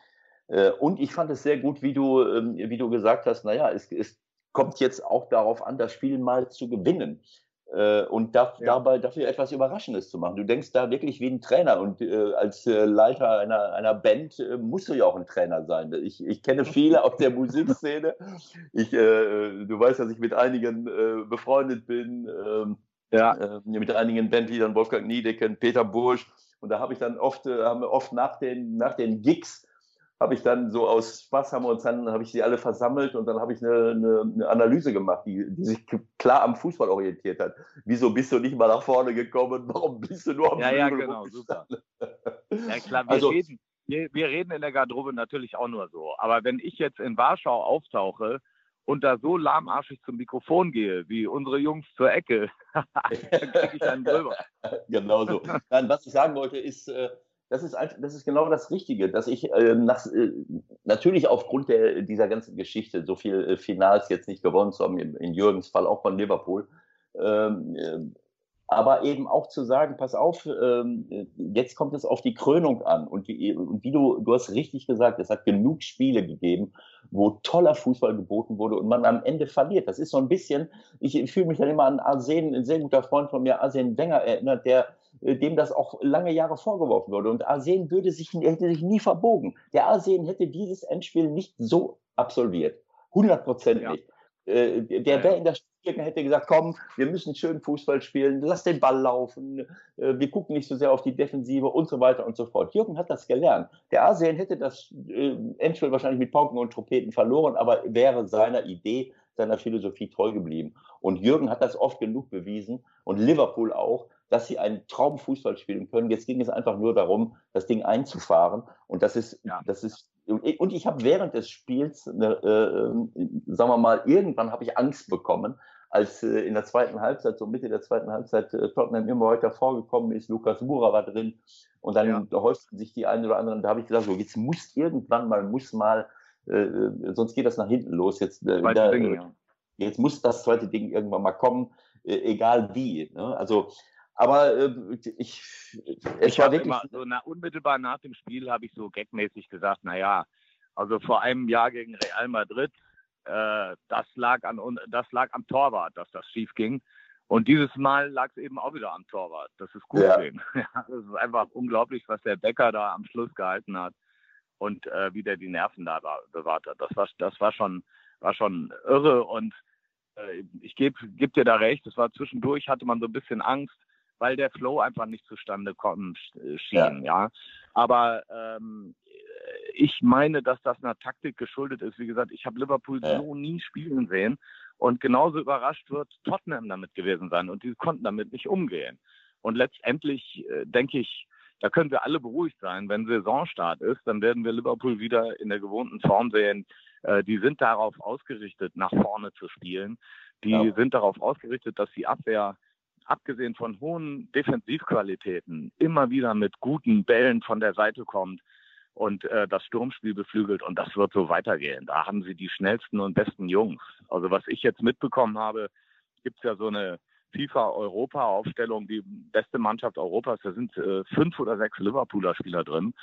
äh, und ich fand es sehr gut, wie du, ähm, wie du gesagt hast, naja, es, es kommt jetzt auch darauf an, das Spiel mal zu gewinnen äh, und da, ja. dabei dafür etwas Überraschendes zu machen. Du denkst da wirklich wie ein Trainer und äh, als äh, Leiter einer, einer Band äh, musst du ja auch ein Trainer sein. Ich, ich kenne viele aus der Musikszene. Ich, äh, du weißt, dass ich mit einigen äh, befreundet bin, ähm, ja. mit einigen Bandleadern, Wolfgang Niedecken, Peter Bursch. Und da habe ich dann oft, haben wir oft nach den, nach den Gigs habe ich dann so aus Spaß haben wir uns dann habe ich sie alle versammelt und dann habe ich eine, eine, eine, Analyse gemacht, die, die sich klar am Fußball orientiert hat. Wieso bist du nicht mal nach vorne gekommen? Warum bist du nur am Ja, Flügel ja, genau, super. ja, klar, wir, also, reden, wir, wir reden in der Garderobe natürlich auch nur so. Aber wenn ich jetzt in Warschau auftauche und da so lahmarschig zum Mikrofon gehe, wie unsere Jungs zur Ecke, [laughs] dann kriege ich einen drüber. [laughs] genau so. Dann, was ich sagen wollte, ist, äh, das ist, das ist genau das Richtige, dass ich äh, nach, äh, natürlich aufgrund der, dieser ganzen Geschichte, so viel äh, Finals jetzt nicht gewonnen zu haben, in, in Jürgens Fall auch von Liverpool, ähm, äh, aber eben auch zu sagen, pass auf, ähm, jetzt kommt es auf die Krönung an. Und, die, und wie du, du hast richtig gesagt, es hat genug Spiele gegeben, wo toller Fußball geboten wurde und man am Ende verliert. Das ist so ein bisschen, ich fühle mich dann immer an Arsen, ein sehr guter Freund von mir, Arsen Wenger erinnert, der dem das auch lange Jahre vorgeworfen wurde. Und Arsen würde sich, hätte sich nie verbogen. Der Arsen hätte dieses Endspiel nicht so absolviert. 100 Prozent ja. Äh, der wäre in der Stücke hätte gesagt, komm, wir müssen schön Fußball spielen, lass den Ball laufen, äh, wir gucken nicht so sehr auf die Defensive und so weiter und so fort. Jürgen hat das gelernt. Der Asien hätte das äh, Endspiel wahrscheinlich mit Pauken und Trompeten verloren, aber wäre seiner Idee, seiner Philosophie treu geblieben. Und Jürgen hat das oft genug bewiesen und Liverpool auch, dass sie einen Traumfußball spielen können. Jetzt ging es einfach nur darum, das Ding einzufahren. Und das ist, ja. das ist, und ich habe während des Spiels, äh, äh, sagen wir mal, irgendwann habe ich Angst bekommen, als äh, in der zweiten Halbzeit, so Mitte der zweiten Halbzeit, äh, Tottenham immer weiter vorgekommen ist, Lukas Mura war drin und dann ja. häuften sich die einen oder anderen, da habe ich gesagt, so jetzt muss irgendwann mal, muss mal, äh, äh sonst geht das nach hinten los. Jetzt, äh, da, Ding, ja. jetzt muss das zweite Ding irgendwann mal kommen, äh, egal wie. Ne? Also aber äh, ich, es ich war wirklich. Immer, so na, unmittelbar nach dem Spiel habe ich so gagmäßig gesagt, naja, also vor einem Jahr gegen Real Madrid, äh, das, lag an, das lag am Torwart, dass das schief ging. Und dieses Mal lag es eben auch wieder am Torwart, dass es gut [laughs] ja. das ist einfach unglaublich, was der Becker da am Schluss gehalten hat und äh, wie der die Nerven da bewahrt hat. Das war, das war schon, war schon irre und äh, ich gebe geb dir da recht. Das war zwischendurch, hatte man so ein bisschen Angst, weil der Flow einfach nicht zustande kommen äh, schien, ja. ja. Aber ähm, ich meine, dass das einer Taktik geschuldet ist. Wie gesagt, ich habe Liverpool ja. so nie spielen sehen und genauso überrascht wird Tottenham damit gewesen sein und die konnten damit nicht umgehen. Und letztendlich äh, denke ich, da können wir alle beruhigt sein. Wenn Saisonstart ist, dann werden wir Liverpool wieder in der gewohnten Form sehen. Äh, die sind darauf ausgerichtet, nach vorne zu spielen. Die ja. sind darauf ausgerichtet, dass die Abwehr abgesehen von hohen Defensivqualitäten, immer wieder mit guten Bällen von der Seite kommt und äh, das Sturmspiel beflügelt. Und das wird so weitergehen. Da haben sie die schnellsten und besten Jungs. Also was ich jetzt mitbekommen habe, gibt es ja so eine FIFA-Europa-Aufstellung, die beste Mannschaft Europas. Da sind äh, fünf oder sechs Liverpooler Spieler drin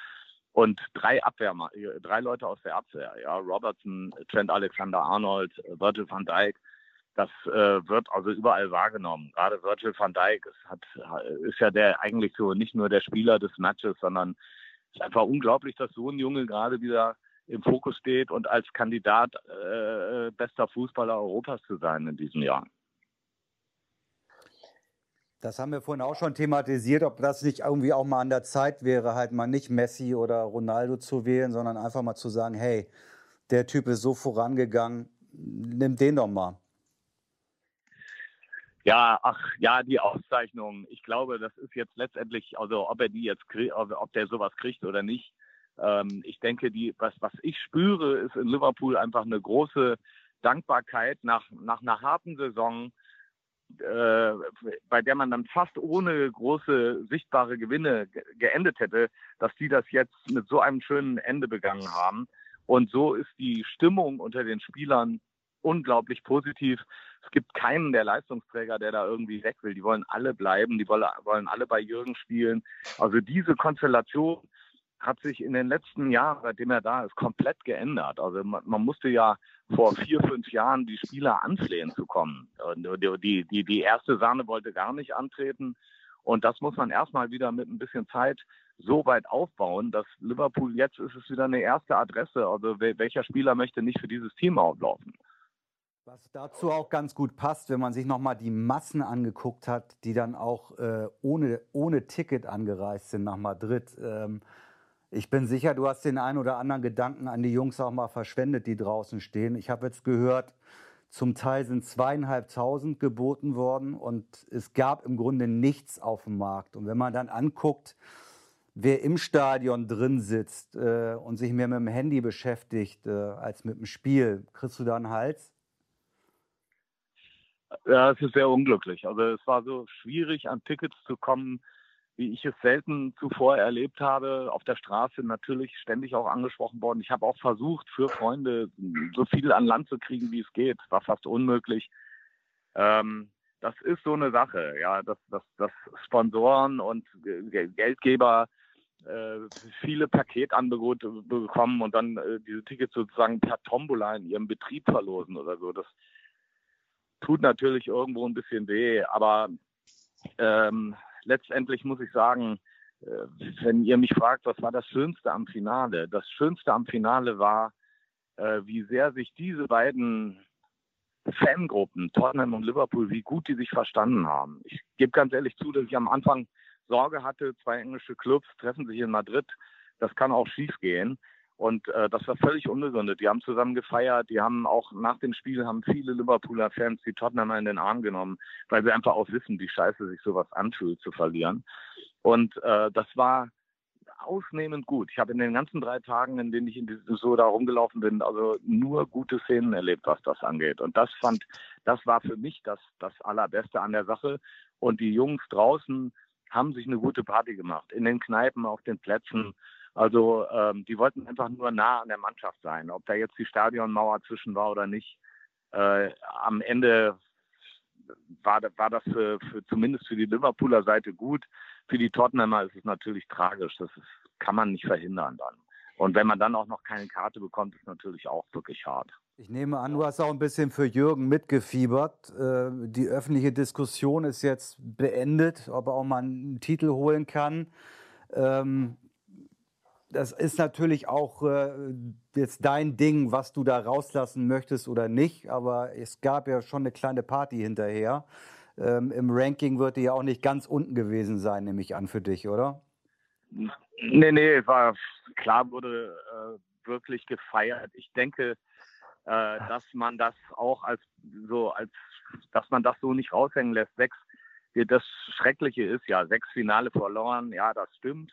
und drei Abwehr, drei Leute aus der Abwehr. Ja, Robertson, Trent Alexander-Arnold, Virgil van Dijk das äh, wird also überall wahrgenommen. Gerade Virgil van Dijk ist, hat, ist ja der eigentlich so nicht nur der Spieler des Matches, sondern es ist einfach unglaublich, dass so ein Junge gerade wieder im Fokus steht und als Kandidat äh, bester Fußballer Europas zu sein in diesem Jahr. Das haben wir vorhin auch schon thematisiert, ob das nicht irgendwie auch mal an der Zeit wäre, halt mal nicht Messi oder Ronaldo zu wählen, sondern einfach mal zu sagen, hey, der Typ ist so vorangegangen, nimm den doch mal. Ja, ach ja, die Auszeichnung. Ich glaube, das ist jetzt letztendlich, also ob er die jetzt, ob der sowas kriegt oder nicht. Ähm, ich denke, die, was, was ich spüre, ist in Liverpool einfach eine große Dankbarkeit nach, nach einer harten Saison, äh, bei der man dann fast ohne große sichtbare Gewinne ge geendet hätte, dass die das jetzt mit so einem schönen Ende begangen haben. Und so ist die Stimmung unter den Spielern unglaublich positiv. Es gibt keinen der Leistungsträger, der da irgendwie weg will. Die wollen alle bleiben, die wollen, alle bei Jürgen spielen. Also diese Konstellation hat sich in den letzten Jahren, seitdem er da ist, komplett geändert. Also man, man musste ja vor vier, fünf Jahren die Spieler anflehen zu kommen. Die, die, die erste Sahne wollte gar nicht antreten. Und das muss man erstmal wieder mit ein bisschen Zeit so weit aufbauen, dass Liverpool jetzt ist es wieder eine erste Adresse. Also welcher Spieler möchte nicht für dieses Team auflaufen? Was dazu auch ganz gut passt, wenn man sich nochmal die Massen angeguckt hat, die dann auch äh, ohne, ohne Ticket angereist sind nach Madrid. Ähm, ich bin sicher, du hast den einen oder anderen Gedanken an die Jungs auch mal verschwendet, die draußen stehen. Ich habe jetzt gehört, zum Teil sind zweieinhalbtausend geboten worden und es gab im Grunde nichts auf dem Markt. Und wenn man dann anguckt, wer im Stadion drin sitzt äh, und sich mehr mit dem Handy beschäftigt äh, als mit dem Spiel, kriegst du da einen Hals? Ja, es ist sehr unglücklich. Also es war so schwierig, an Tickets zu kommen, wie ich es selten zuvor erlebt habe. Auf der Straße natürlich ständig auch angesprochen worden. Ich habe auch versucht, für Freunde so viel an Land zu kriegen, wie es geht. War fast unmöglich. Ähm, das ist so eine Sache, ja, dass, dass, dass Sponsoren und Geldgeber äh, viele Paketangebote bekommen und dann äh, diese Tickets sozusagen per Tombola in ihrem Betrieb verlosen oder so. Das, tut natürlich irgendwo ein bisschen weh, aber ähm, letztendlich muss ich sagen, äh, wenn ihr mich fragt, was war das Schönste am Finale? Das Schönste am Finale war, äh, wie sehr sich diese beiden Fangruppen, Tottenham und Liverpool, wie gut die sich verstanden haben. Ich gebe ganz ehrlich zu, dass ich am Anfang Sorge hatte, zwei englische Clubs treffen sich in Madrid, das kann auch schief gehen. Und äh, das war völlig unbegründet. Die haben zusammen gefeiert, die haben auch nach dem Spiel haben viele Liverpooler Fans die Tottenhamer in den Arm genommen, weil sie einfach auch wissen, wie scheiße sich sowas anfühlt zu verlieren. Und äh, das war ausnehmend gut. Ich habe in den ganzen drei Tagen, in denen ich in die, so da rumgelaufen bin, also nur gute Szenen erlebt, was das angeht. Und das fand, das war für mich das, das Allerbeste an der Sache. Und die Jungs draußen haben sich eine gute Party gemacht. In den Kneipen, auf den Plätzen. Also ähm, die wollten einfach nur nah an der Mannschaft sein. Ob da jetzt die Stadionmauer zwischen war oder nicht. Äh, am Ende war, war das für, für, zumindest für die Liverpooler Seite gut. Für die Tottenhamer ist es natürlich tragisch. Das ist, kann man nicht verhindern dann. Und wenn man dann auch noch keine Karte bekommt, ist natürlich auch wirklich hart. Ich nehme an, du hast auch ein bisschen für Jürgen mitgefiebert. Äh, die öffentliche Diskussion ist jetzt beendet, ob er auch mal einen Titel holen kann. Ähm, das ist natürlich auch äh, jetzt dein Ding, was du da rauslassen möchtest oder nicht. Aber es gab ja schon eine kleine Party hinterher. Ähm, Im Ranking wird die ja auch nicht ganz unten gewesen sein, nehme ich an für dich, oder? Nee, nee, war klar, wurde äh, wirklich gefeiert. Ich denke, äh, dass man das auch als so als dass man das so nicht raushängen lässt. Sechs, das Schreckliche ist ja sechs Finale verloren. Ja, das stimmt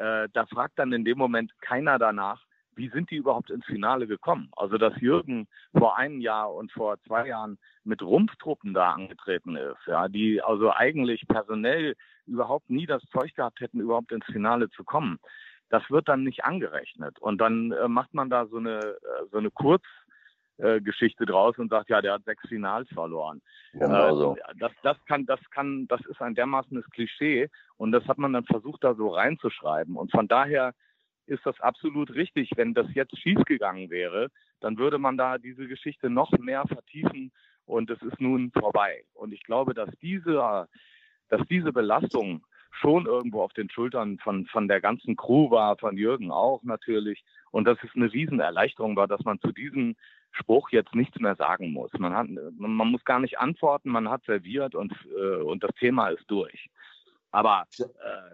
äh, da fragt dann in dem Moment keiner danach, wie sind die überhaupt ins Finale gekommen? Also, dass Jürgen vor einem Jahr und vor zwei Jahren mit Rumpftruppen da angetreten ist, ja, die also eigentlich personell überhaupt nie das Zeug gehabt hätten, überhaupt ins Finale zu kommen. Das wird dann nicht angerechnet. Und dann äh, macht man da so eine, äh, so eine Kurz, äh, Geschichte draus und sagt, ja, der hat sechs Finals verloren. Genau so. Äh, das, das kann, das kann, das ist ein dermaßenes Klischee und das hat man dann versucht, da so reinzuschreiben. Und von daher ist das absolut richtig. Wenn das jetzt schiefgegangen wäre, dann würde man da diese Geschichte noch mehr vertiefen und es ist nun vorbei. Und ich glaube, dass diese, dass diese Belastung schon irgendwo auf den Schultern von, von der ganzen Crew war, von Jürgen auch natürlich. Und dass es eine Riesenerleichterung war, dass man zu diesem Spruch jetzt nichts mehr sagen muss. Man, hat, man muss gar nicht antworten, man hat serviert und, äh, und das Thema ist durch. Aber äh,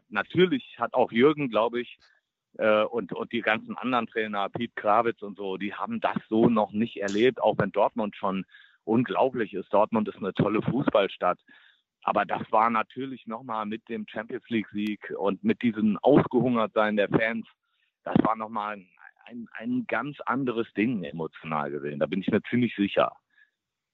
natürlich hat auch Jürgen, glaube ich, äh, und, und die ganzen anderen Trainer, Pete Krawitz und so, die haben das so noch nicht erlebt, auch wenn Dortmund schon unglaublich ist. Dortmund ist eine tolle Fußballstadt. Aber das war natürlich nochmal mit dem Champions League-Sieg und mit diesem Ausgehungertsein der Fans, das war nochmal ein ein, ein ganz anderes Ding emotional gesehen. Da bin ich mir ziemlich sicher.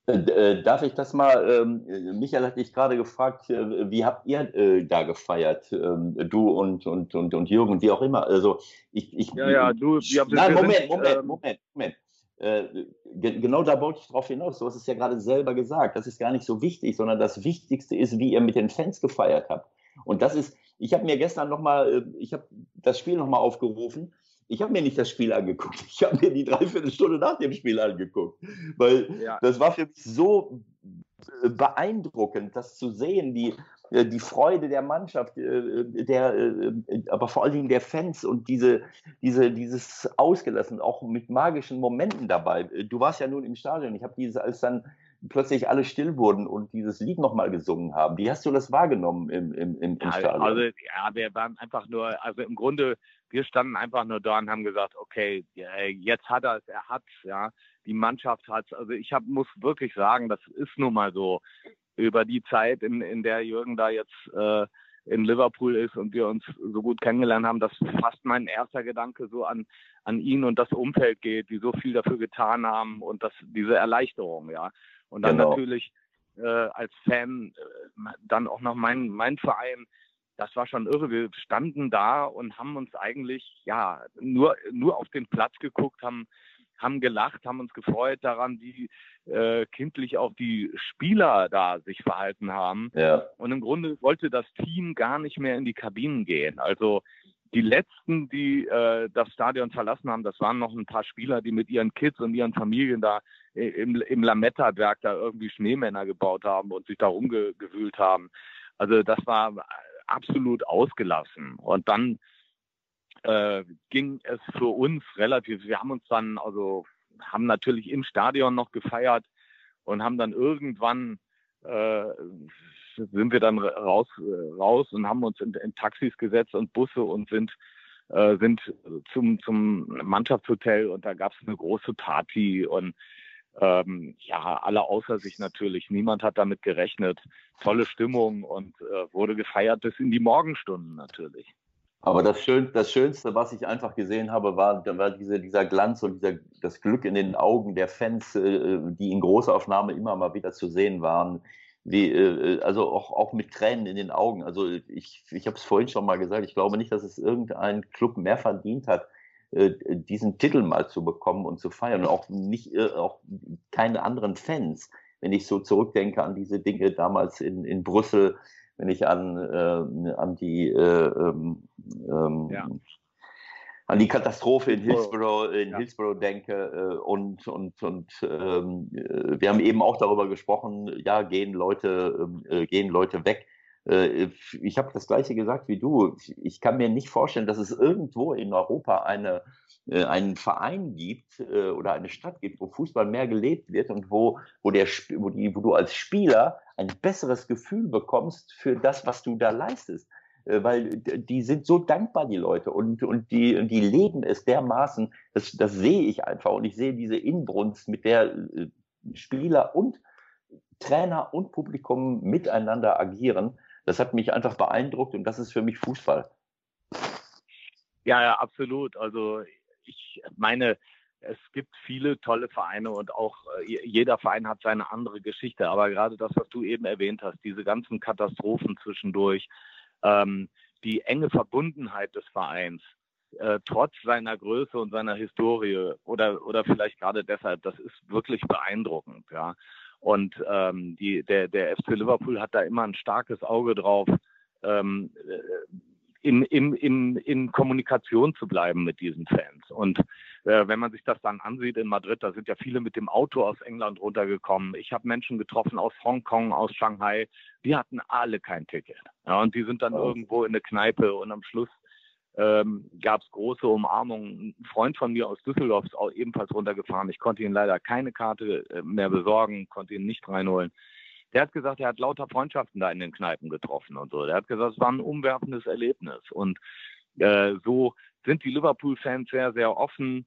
Äh, äh, darf ich das mal, ähm, Michael hat dich gerade gefragt, äh, wie habt ihr äh, da gefeiert, ähm, du und, und, und, und Jürgen, wie auch immer. Also ich, ich ja, ja, du, ihr habt Nein, Moment, Moment, ähm, Moment, Moment. Genau da wollte ich drauf hinaus. Du hast es ja gerade selber gesagt. Das ist gar nicht so wichtig, sondern das Wichtigste ist, wie ihr mit den Fans gefeiert habt. Und das ist, ich habe mir gestern nochmal, ich habe das Spiel nochmal aufgerufen ich habe mir nicht das Spiel angeguckt. Ich habe mir die Dreiviertelstunde nach dem Spiel angeguckt. Weil ja. das war für mich so äh, beeindruckend, das zu sehen, die, äh, die Freude der Mannschaft, äh, der, aber vor allen Dingen der Fans und diese, diese, dieses Ausgelassen, auch mit magischen Momenten dabei. Du warst ja nun im Stadion. Ich habe dieses, als dann plötzlich alle still wurden und dieses Lied nochmal gesungen haben. Wie hast du das wahrgenommen im, im, im, im Stadion? Also, ja, wir waren einfach nur, also im Grunde wir standen einfach nur da und haben gesagt, okay, jetzt hat er es, er hat es, ja. Die Mannschaft hat es. Also ich hab, muss wirklich sagen, das ist nun mal so. Über die Zeit, in, in der Jürgen da jetzt äh, in Liverpool ist und wir uns so gut kennengelernt haben, dass fast mein erster Gedanke so an, an ihn und das Umfeld geht, die so viel dafür getan haben und das, diese Erleichterung, ja. Und dann genau. natürlich äh, als Fan äh, dann auch noch mein, mein Verein, das war schon irre. Wir standen da und haben uns eigentlich ja nur, nur auf den Platz geguckt, haben, haben gelacht, haben uns gefreut daran, wie äh, kindlich auch die Spieler da sich verhalten haben. Ja. Und im Grunde wollte das Team gar nicht mehr in die Kabinen gehen. Also die letzten, die äh, das Stadion verlassen haben, das waren noch ein paar Spieler, die mit ihren Kids und ihren Familien da im, im Lametta-Werk da irgendwie Schneemänner gebaut haben und sich da rumgewühlt haben. Also das war absolut ausgelassen. Und dann äh, ging es für uns relativ, wir haben uns dann also haben natürlich im Stadion noch gefeiert und haben dann irgendwann äh, sind wir dann raus, raus und haben uns in, in Taxis gesetzt und Busse und sind äh, sind zum, zum Mannschaftshotel und da gab es eine große Party und ähm, ja, alle außer sich natürlich. Niemand hat damit gerechnet. Tolle Stimmung und äh, wurde gefeiert bis in die Morgenstunden natürlich. Aber das, Schön, das Schönste, was ich einfach gesehen habe, war, war diese, dieser Glanz und dieser, das Glück in den Augen der Fans, äh, die in Großaufnahme immer mal wieder zu sehen waren. Wie, äh, also auch, auch mit Tränen in den Augen. Also ich, ich habe es vorhin schon mal gesagt, ich glaube nicht, dass es irgendein Club mehr verdient hat, äh, diesen Titel mal zu bekommen und zu feiern. Und auch nicht, äh, auch keine anderen Fans. Wenn ich so zurückdenke an diese Dinge damals in, in Brüssel, wenn ich an, äh, an die äh, ähm, ähm, ja. An die Katastrophe in Hillsborough, in ja. Hillsborough denke äh, und und und ähm, äh, wir haben eben auch darüber gesprochen, ja gehen Leute ähm, äh, gehen Leute weg. Äh, ich habe das gleiche gesagt wie du. Ich kann mir nicht vorstellen, dass es irgendwo in Europa eine äh, einen Verein gibt äh, oder eine Stadt gibt, wo Fußball mehr gelebt wird und wo, wo, der, wo, die, wo du als Spieler ein besseres Gefühl bekommst für das, was du da leistest. Äh, weil die sind so dankbar, die Leute, und, und, die, die leben es dermaßen, das, das sehe ich einfach. Und ich sehe diese Inbrunst, mit der Spieler und Trainer und Publikum miteinander agieren. Das hat mich einfach beeindruckt und das ist für mich Fußball. Ja, ja, absolut. Also ich meine, es gibt viele tolle Vereine und auch äh, jeder Verein hat seine andere Geschichte. Aber gerade das, was du eben erwähnt hast, diese ganzen Katastrophen zwischendurch, ähm, die enge Verbundenheit des Vereins, äh, trotz seiner Größe und seiner Historie oder, oder vielleicht gerade deshalb, das ist wirklich beeindruckend. Ja. Und ähm, die, der, der FC Liverpool hat da immer ein starkes Auge drauf. Ähm, äh, in, in, in, in Kommunikation zu bleiben mit diesen Fans. Und äh, wenn man sich das dann ansieht in Madrid, da sind ja viele mit dem Auto aus England runtergekommen. Ich habe Menschen getroffen aus Hongkong, aus Shanghai, die hatten alle kein Ticket. Ja, und die sind dann oh. irgendwo in eine Kneipe und am Schluss ähm, gab es große Umarmungen. Ein Freund von mir aus Düsseldorf ist auch ebenfalls runtergefahren. Ich konnte ihn leider keine Karte äh, mehr besorgen, konnte ihn nicht reinholen. Der hat gesagt, er hat lauter Freundschaften da in den Kneipen getroffen und so. Der hat gesagt, es war ein umwerfendes Erlebnis. Und äh, so sind die Liverpool-Fans sehr, sehr offen.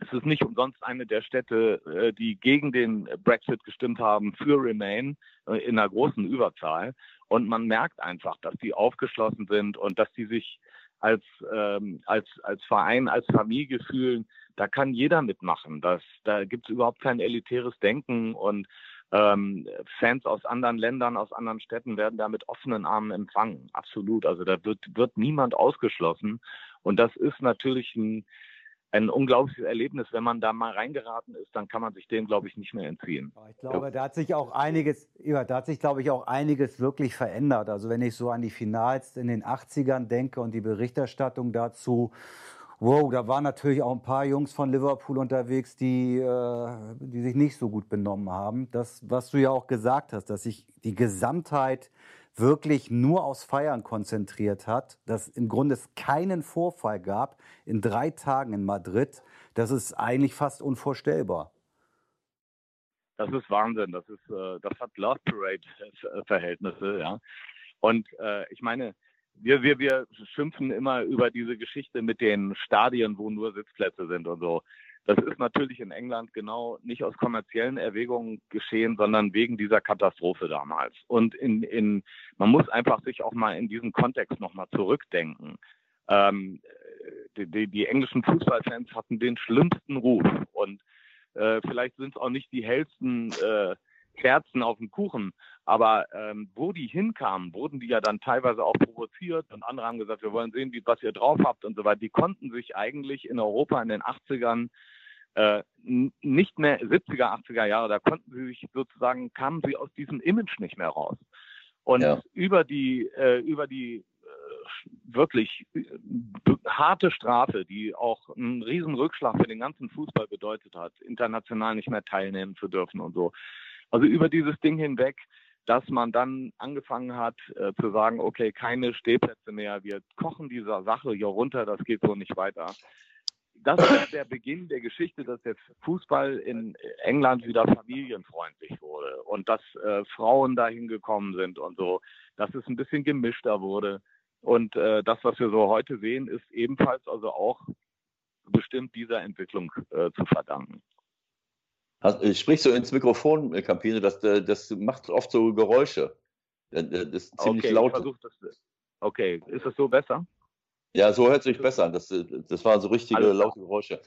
Es ist nicht umsonst eine der Städte, äh, die gegen den Brexit gestimmt haben, für Remain äh, in einer großen Überzahl. Und man merkt einfach, dass die aufgeschlossen sind und dass die sich als, ähm, als, als Verein, als Familie fühlen. Da kann jeder mitmachen. Das, da gibt es überhaupt kein elitäres Denken und ähm, Fans aus anderen Ländern, aus anderen Städten werden da mit offenen Armen empfangen. Absolut. Also da wird, wird niemand ausgeschlossen. Und das ist natürlich ein, ein unglaubliches Erlebnis. Wenn man da mal reingeraten ist, dann kann man sich dem, glaube ich, nicht mehr entziehen. Ich glaube, da hat sich auch einiges, ja, da hat sich, glaube ich, auch einiges wirklich verändert. Also wenn ich so an die Finals in den 80ern denke und die Berichterstattung dazu, Wow, da waren natürlich auch ein paar Jungs von Liverpool unterwegs, die, äh, die sich nicht so gut benommen haben. Das, was du ja auch gesagt hast, dass sich die Gesamtheit wirklich nur aus Feiern konzentriert hat, dass im Grunde es keinen Vorfall gab in drei Tagen in Madrid, das ist eigentlich fast unvorstellbar. Das ist Wahnsinn. Das ist, äh, das hat Love Parade Verhältnisse, ja. Und äh, ich meine, wir, wir, wir schimpfen immer über diese Geschichte mit den Stadien, wo nur Sitzplätze sind und so. Das ist natürlich in England genau nicht aus kommerziellen Erwägungen geschehen, sondern wegen dieser Katastrophe damals. Und in, in, man muss einfach sich auch mal in diesen Kontext nochmal zurückdenken. Ähm, die, die, die, englischen Fußballfans hatten den schlimmsten Ruf und äh, vielleicht sind es auch nicht die hellsten äh, Kerzen auf dem Kuchen. Aber ähm, wo die hinkamen, wurden die ja dann teilweise auch provoziert und andere haben gesagt, wir wollen sehen, wie, was ihr drauf habt und so weiter. Die konnten sich eigentlich in Europa in den 80ern äh, nicht mehr 70er, 80er Jahre, da konnten sie sich sozusagen, kamen sie aus diesem Image nicht mehr raus. Und ja. über die, äh, über die äh, wirklich äh, harte Strafe, die auch einen riesen Rückschlag für den ganzen Fußball bedeutet hat, international nicht mehr teilnehmen zu dürfen und so, also über dieses Ding hinweg, dass man dann angefangen hat äh, zu sagen, okay, keine Stehplätze mehr, wir kochen dieser Sache hier runter, das geht so nicht weiter. das ist der Beginn der Geschichte, dass der Fußball in England wieder familienfreundlich wurde und dass äh, Frauen dahin gekommen sind und so, dass es ein bisschen gemischter wurde. Und äh, das, was wir so heute sehen, ist ebenfalls also auch bestimmt dieser Entwicklung äh, zu verdanken. Äh, sprichst du ins Mikrofon, äh, Campino, das, äh, das macht oft so Geräusche. Das ist ziemlich okay, laut. Das, okay, ist das so besser? Ja, so hört sich besser an. Das, das waren so richtige laute Geräusche.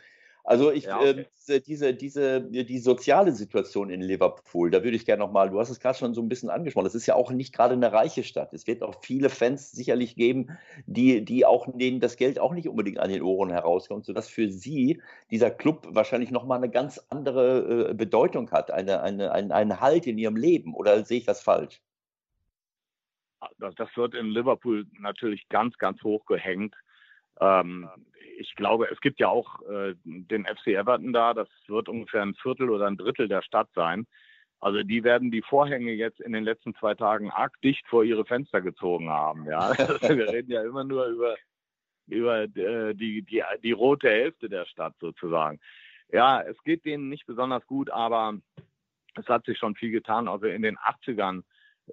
Also ich, ja, okay. äh, diese, diese, die soziale Situation in Liverpool, da würde ich gerne nochmal, du hast es gerade schon so ein bisschen angesprochen, das ist ja auch nicht gerade eine reiche Stadt. Es wird auch viele Fans sicherlich geben, die, die auch denen das Geld auch nicht unbedingt an den Ohren herauskommt, sodass für sie dieser Club wahrscheinlich nochmal eine ganz andere äh, Bedeutung hat, eine, eine, einen, einen Halt in ihrem Leben. Oder sehe ich das falsch? Das wird in Liverpool natürlich ganz, ganz hoch gehängt. Ähm, ich glaube, es gibt ja auch äh, den FC Everton da, das wird ungefähr ein Viertel oder ein Drittel der Stadt sein. Also die werden die Vorhänge jetzt in den letzten zwei Tagen arg dicht vor ihre Fenster gezogen haben. Ja, [laughs] wir reden ja immer nur über über äh, die, die, die rote Hälfte der Stadt sozusagen. Ja, es geht denen nicht besonders gut, aber es hat sich schon viel getan. Also in den 80ern,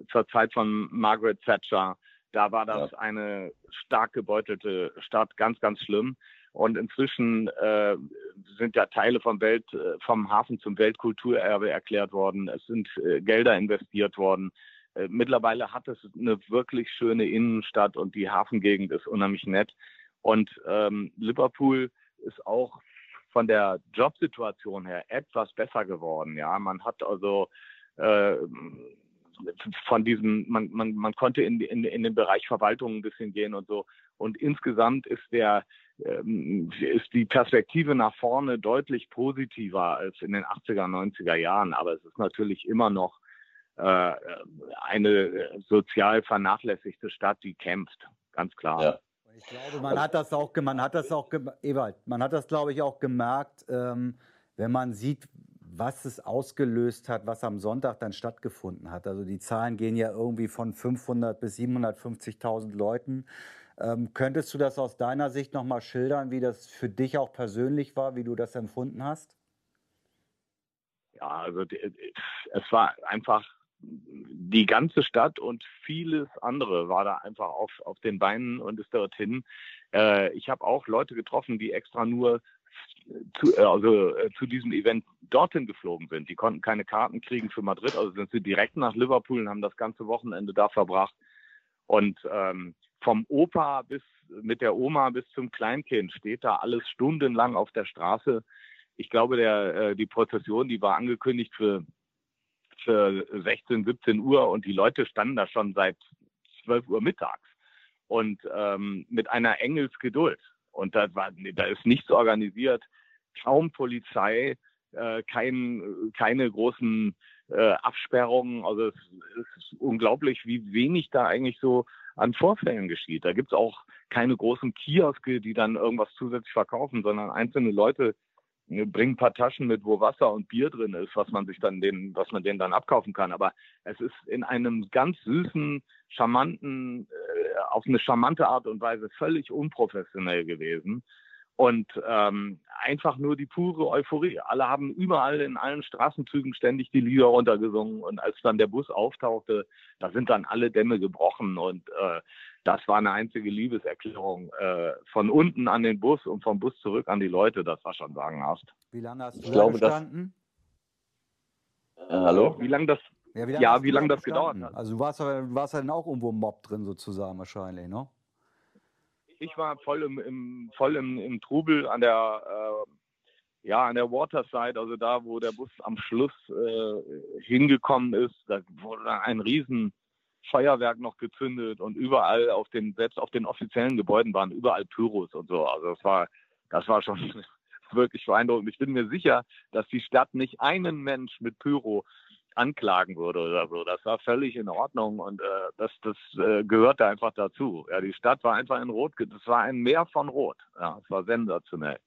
zur Zeit von Margaret Thatcher, da war das ja. eine stark gebeutelte Stadt, ganz, ganz schlimm. Und inzwischen äh, sind ja Teile vom Welt, äh, vom Hafen zum Weltkulturerbe erklärt worden. Es sind äh, Gelder investiert worden. Äh, mittlerweile hat es eine wirklich schöne Innenstadt und die Hafengegend ist unheimlich nett. Und ähm, Liverpool ist auch von der Jobsituation her etwas besser geworden. Ja, man hat also äh, von diesem, man, man, man konnte in, in, in den Bereich Verwaltung ein bisschen gehen und so. Und insgesamt ist der, ähm, ist die Perspektive nach vorne deutlich positiver als in den 80er, 90er Jahren. Aber es ist natürlich immer noch äh, eine sozial vernachlässigte Stadt, die kämpft, ganz klar. Ja. Ich glaube, man hat das auch, man hat das auch, Ewald, man hat das, glaube ich, auch gemerkt, ähm, wenn man sieht, was es ausgelöst hat, was am Sonntag dann stattgefunden hat. Also die Zahlen gehen ja irgendwie von 500 bis 750.000 Leuten. Ähm, könntest du das aus deiner Sicht noch mal schildern, wie das für dich auch persönlich war, wie du das empfunden hast? Ja, also es war einfach die ganze Stadt und vieles andere war da einfach auf, auf den Beinen und ist dorthin. Äh, ich habe auch Leute getroffen, die extra nur zu, äh, also, äh, zu diesem Event dorthin geflogen sind. Die konnten keine Karten kriegen für Madrid, also sind sie direkt nach Liverpool und haben das ganze Wochenende da verbracht. Und ähm, vom Opa bis mit der Oma bis zum Kleinkind steht da alles stundenlang auf der Straße. Ich glaube, der, äh, die Prozession, die war angekündigt für, für 16, 17 Uhr und die Leute standen da schon seit 12 Uhr mittags und ähm, mit einer Engelsgeduld. Und da, war, da ist nichts organisiert, kaum Polizei, äh, kein, keine großen äh, Absperrungen. Also es, es, ist unglaublich, wie wenig da eigentlich so an Vorfällen geschieht. Da gibt es auch keine großen Kioske, die dann irgendwas zusätzlich verkaufen, sondern einzelne Leute äh, bringen ein paar Taschen mit, wo Wasser und Bier drin ist, was man sich dann den, was man denen dann abkaufen kann. Aber es ist in einem ganz süßen, charmanten, äh, auf eine charmante Art und Weise völlig unprofessionell gewesen. Und ähm, einfach nur die pure Euphorie. Alle haben überall in allen Straßenzügen ständig die Lieder runtergesungen. Und als dann der Bus auftauchte, da sind dann alle Dämme gebrochen. Und äh, das war eine einzige Liebeserklärung äh, von unten an den Bus und vom Bus zurück an die Leute. Das war schon sagenhaft. Wie lange hast du ich glaube, gestanden? Das, äh, hallo? Wie lange das, ja, wie lange, ja, wie lange das gedauert hat? Also du warst, du warst ja dann auch irgendwo im Mob drin sozusagen wahrscheinlich, ne? Ich war voll im, im voll im, im, Trubel an der äh, ja an der Waterside, also da, wo der Bus am Schluss äh, hingekommen ist. Da wurde dann ein riesen Feuerwerk noch gezündet und überall auf den, selbst auf den offiziellen Gebäuden waren überall Pyros und so. Also das war, das war schon [laughs] wirklich beeindruckend. Ich bin mir sicher, dass die Stadt nicht einen Mensch mit Pyro anklagen würde oder so. Das war völlig in Ordnung und äh, das, das äh, gehörte einfach dazu. Ja, die Stadt war einfach in Rot, das war ein Meer von Rot. Ja, es war sensationell.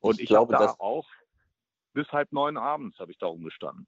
Und ich, ich habe da auch bis halb neun abends habe ich da rumgestanden.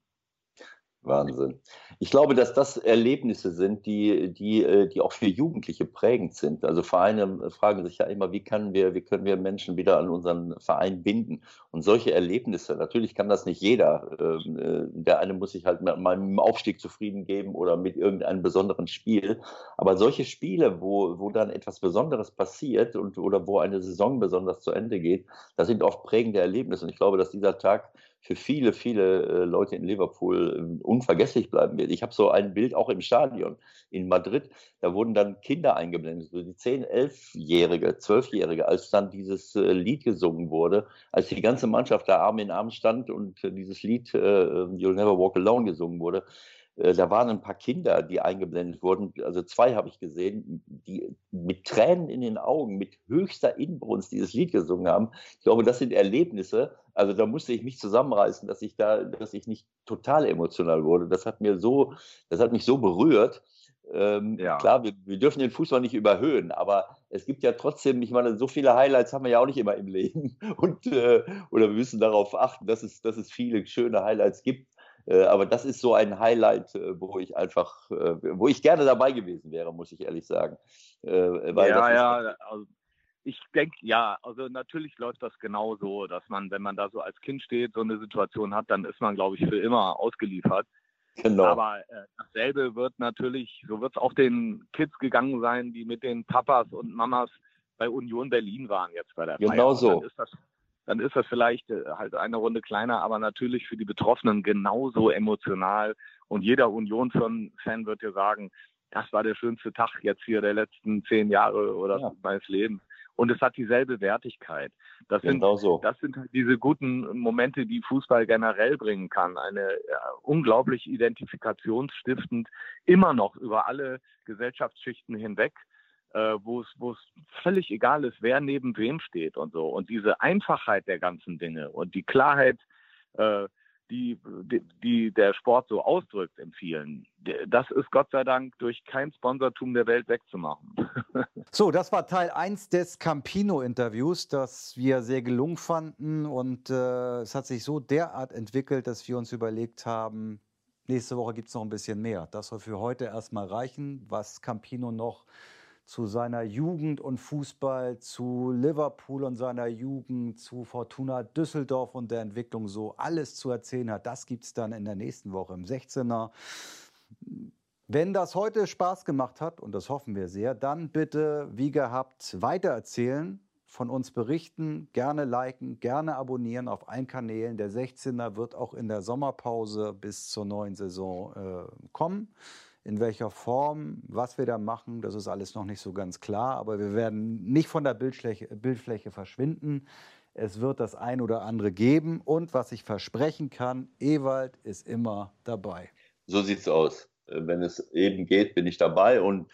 Wahnsinn. Ich glaube, dass das Erlebnisse sind, die, die, äh, die auch für Jugendliche prägend sind. Also Vereine fragen sich ja immer, wie können wir, wie können wir Menschen wieder an unseren Verein binden? Und solche Erlebnisse, natürlich kann das nicht jeder. Ähm, äh, der eine muss sich halt mit meinem Aufstieg zufrieden geben oder mit irgendeinem besonderen Spiel. Aber solche Spiele, wo, wo dann etwas Besonderes passiert und oder wo eine Saison besonders zu Ende geht, das sind oft prägende Erlebnisse. Und ich glaube, dass dieser Tag für viele, viele äh, Leute in Liverpool ähm, unvergesslich bleiben wird. Ich habe so ein Bild auch im Stadion in Madrid, da wurden dann Kinder eingeblendet, so die 10-, 11-Jährige, 12-Jährige, als dann dieses äh, Lied gesungen wurde, als die ganze Mannschaft da Arm in Arm stand und äh, dieses Lied You'll Never Walk Alone gesungen wurde. Äh, da waren ein paar Kinder, die eingeblendet wurden. Also zwei habe ich gesehen, die mit Tränen in den Augen, mit höchster Inbrunst dieses Lied gesungen haben. Ich glaube, das sind Erlebnisse. Also da musste ich mich zusammenreißen, dass ich da, dass ich nicht total emotional wurde. Das hat mir so, das hat mich so berührt. Ähm, ja. Klar, wir, wir, dürfen den Fußball nicht überhöhen, aber es gibt ja trotzdem, ich meine, so viele Highlights haben wir ja auch nicht immer im Leben. [laughs] Und, äh, oder wir müssen darauf achten, dass es, dass es viele schöne Highlights gibt. Äh, aber das ist so ein Highlight, äh, wo ich einfach, äh, wo ich gerne dabei gewesen wäre, muss ich ehrlich sagen. ja, ja, also ich denke, ja, also natürlich läuft das genau so, dass man, wenn man da so als Kind steht, so eine Situation hat, dann ist man, glaube ich, für immer ausgeliefert. Genau. Aber äh, dasselbe wird natürlich, so wird es auch den Kids gegangen sein, die mit den Papas und Mamas bei Union Berlin waren jetzt bei der Feier. Genau so. Dann ist das dann ist das vielleicht äh, halt eine Runde kleiner, aber natürlich für die Betroffenen genauso emotional. Und jeder Union-Fan wird dir sagen, das war der schönste Tag jetzt hier der letzten zehn Jahre oder ja. meines Lebens. Und es hat dieselbe Wertigkeit. Das genau sind, so. das sind halt diese guten Momente, die Fußball generell bringen kann. Eine ja, unglaublich identifikationsstiftend, immer noch über alle Gesellschaftsschichten hinweg äh, wo es völlig egal ist, wer neben wem steht und so. Und diese Einfachheit der ganzen Dinge und die Klarheit, äh, die, die, die der Sport so ausdrückt in vielen, das ist Gott sei Dank durch kein Sponsortum der Welt wegzumachen. [laughs] so, das war Teil 1 des Campino-Interviews, das wir sehr gelungen fanden. Und äh, es hat sich so derart entwickelt, dass wir uns überlegt haben, nächste Woche gibt es noch ein bisschen mehr. Das soll für heute erstmal reichen, was Campino noch zu seiner Jugend und Fußball, zu Liverpool und seiner Jugend, zu Fortuna Düsseldorf und der Entwicklung so alles zu erzählen hat. Das gibt es dann in der nächsten Woche im 16er. Wenn das heute Spaß gemacht hat, und das hoffen wir sehr, dann bitte, wie gehabt, weitererzählen, von uns berichten, gerne liken, gerne abonnieren auf allen Kanälen. Der 16er wird auch in der Sommerpause bis zur neuen Saison äh, kommen. In welcher Form, was wir da machen, das ist alles noch nicht so ganz klar. Aber wir werden nicht von der Bildfläche, Bildfläche verschwinden. Es wird das ein oder andere geben. Und was ich versprechen kann, Ewald ist immer dabei. So sieht es aus. Äh, wenn es eben geht, bin ich dabei. Und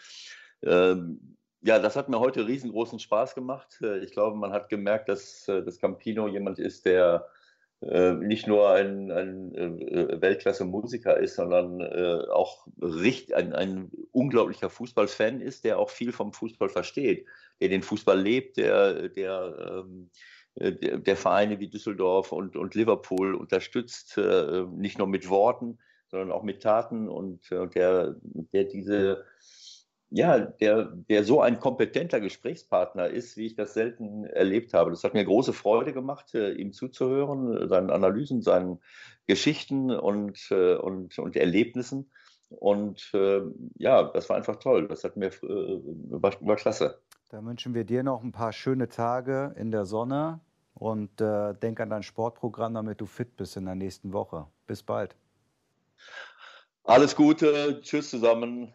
ähm, ja, das hat mir heute riesengroßen Spaß gemacht. Äh, ich glaube, man hat gemerkt, dass äh, das Campino jemand ist, der äh, nicht nur ein, ein äh, Weltklasse-Musiker ist, sondern äh, auch richt, ein, ein unglaublicher Fußballfan ist, der auch viel vom Fußball versteht, der den Fußball lebt, der, der, ähm, der, der Vereine wie Düsseldorf und, und Liverpool unterstützt, nicht nur mit Worten, sondern auch mit Taten und der, der diese ja, der, der so ein kompetenter Gesprächspartner ist, wie ich das selten erlebt habe. Das hat mir große Freude gemacht, äh, ihm zuzuhören, seinen Analysen, seinen Geschichten und, äh, und, und Erlebnissen. Und äh, ja, das war einfach toll. Das hat mir war, war klasse. Da wünschen wir dir noch ein paar schöne Tage in der Sonne und denk an dein Sportprogramm, damit du fit bist in der nächsten Woche. Bis bald. Alles Gute, tschüss zusammen.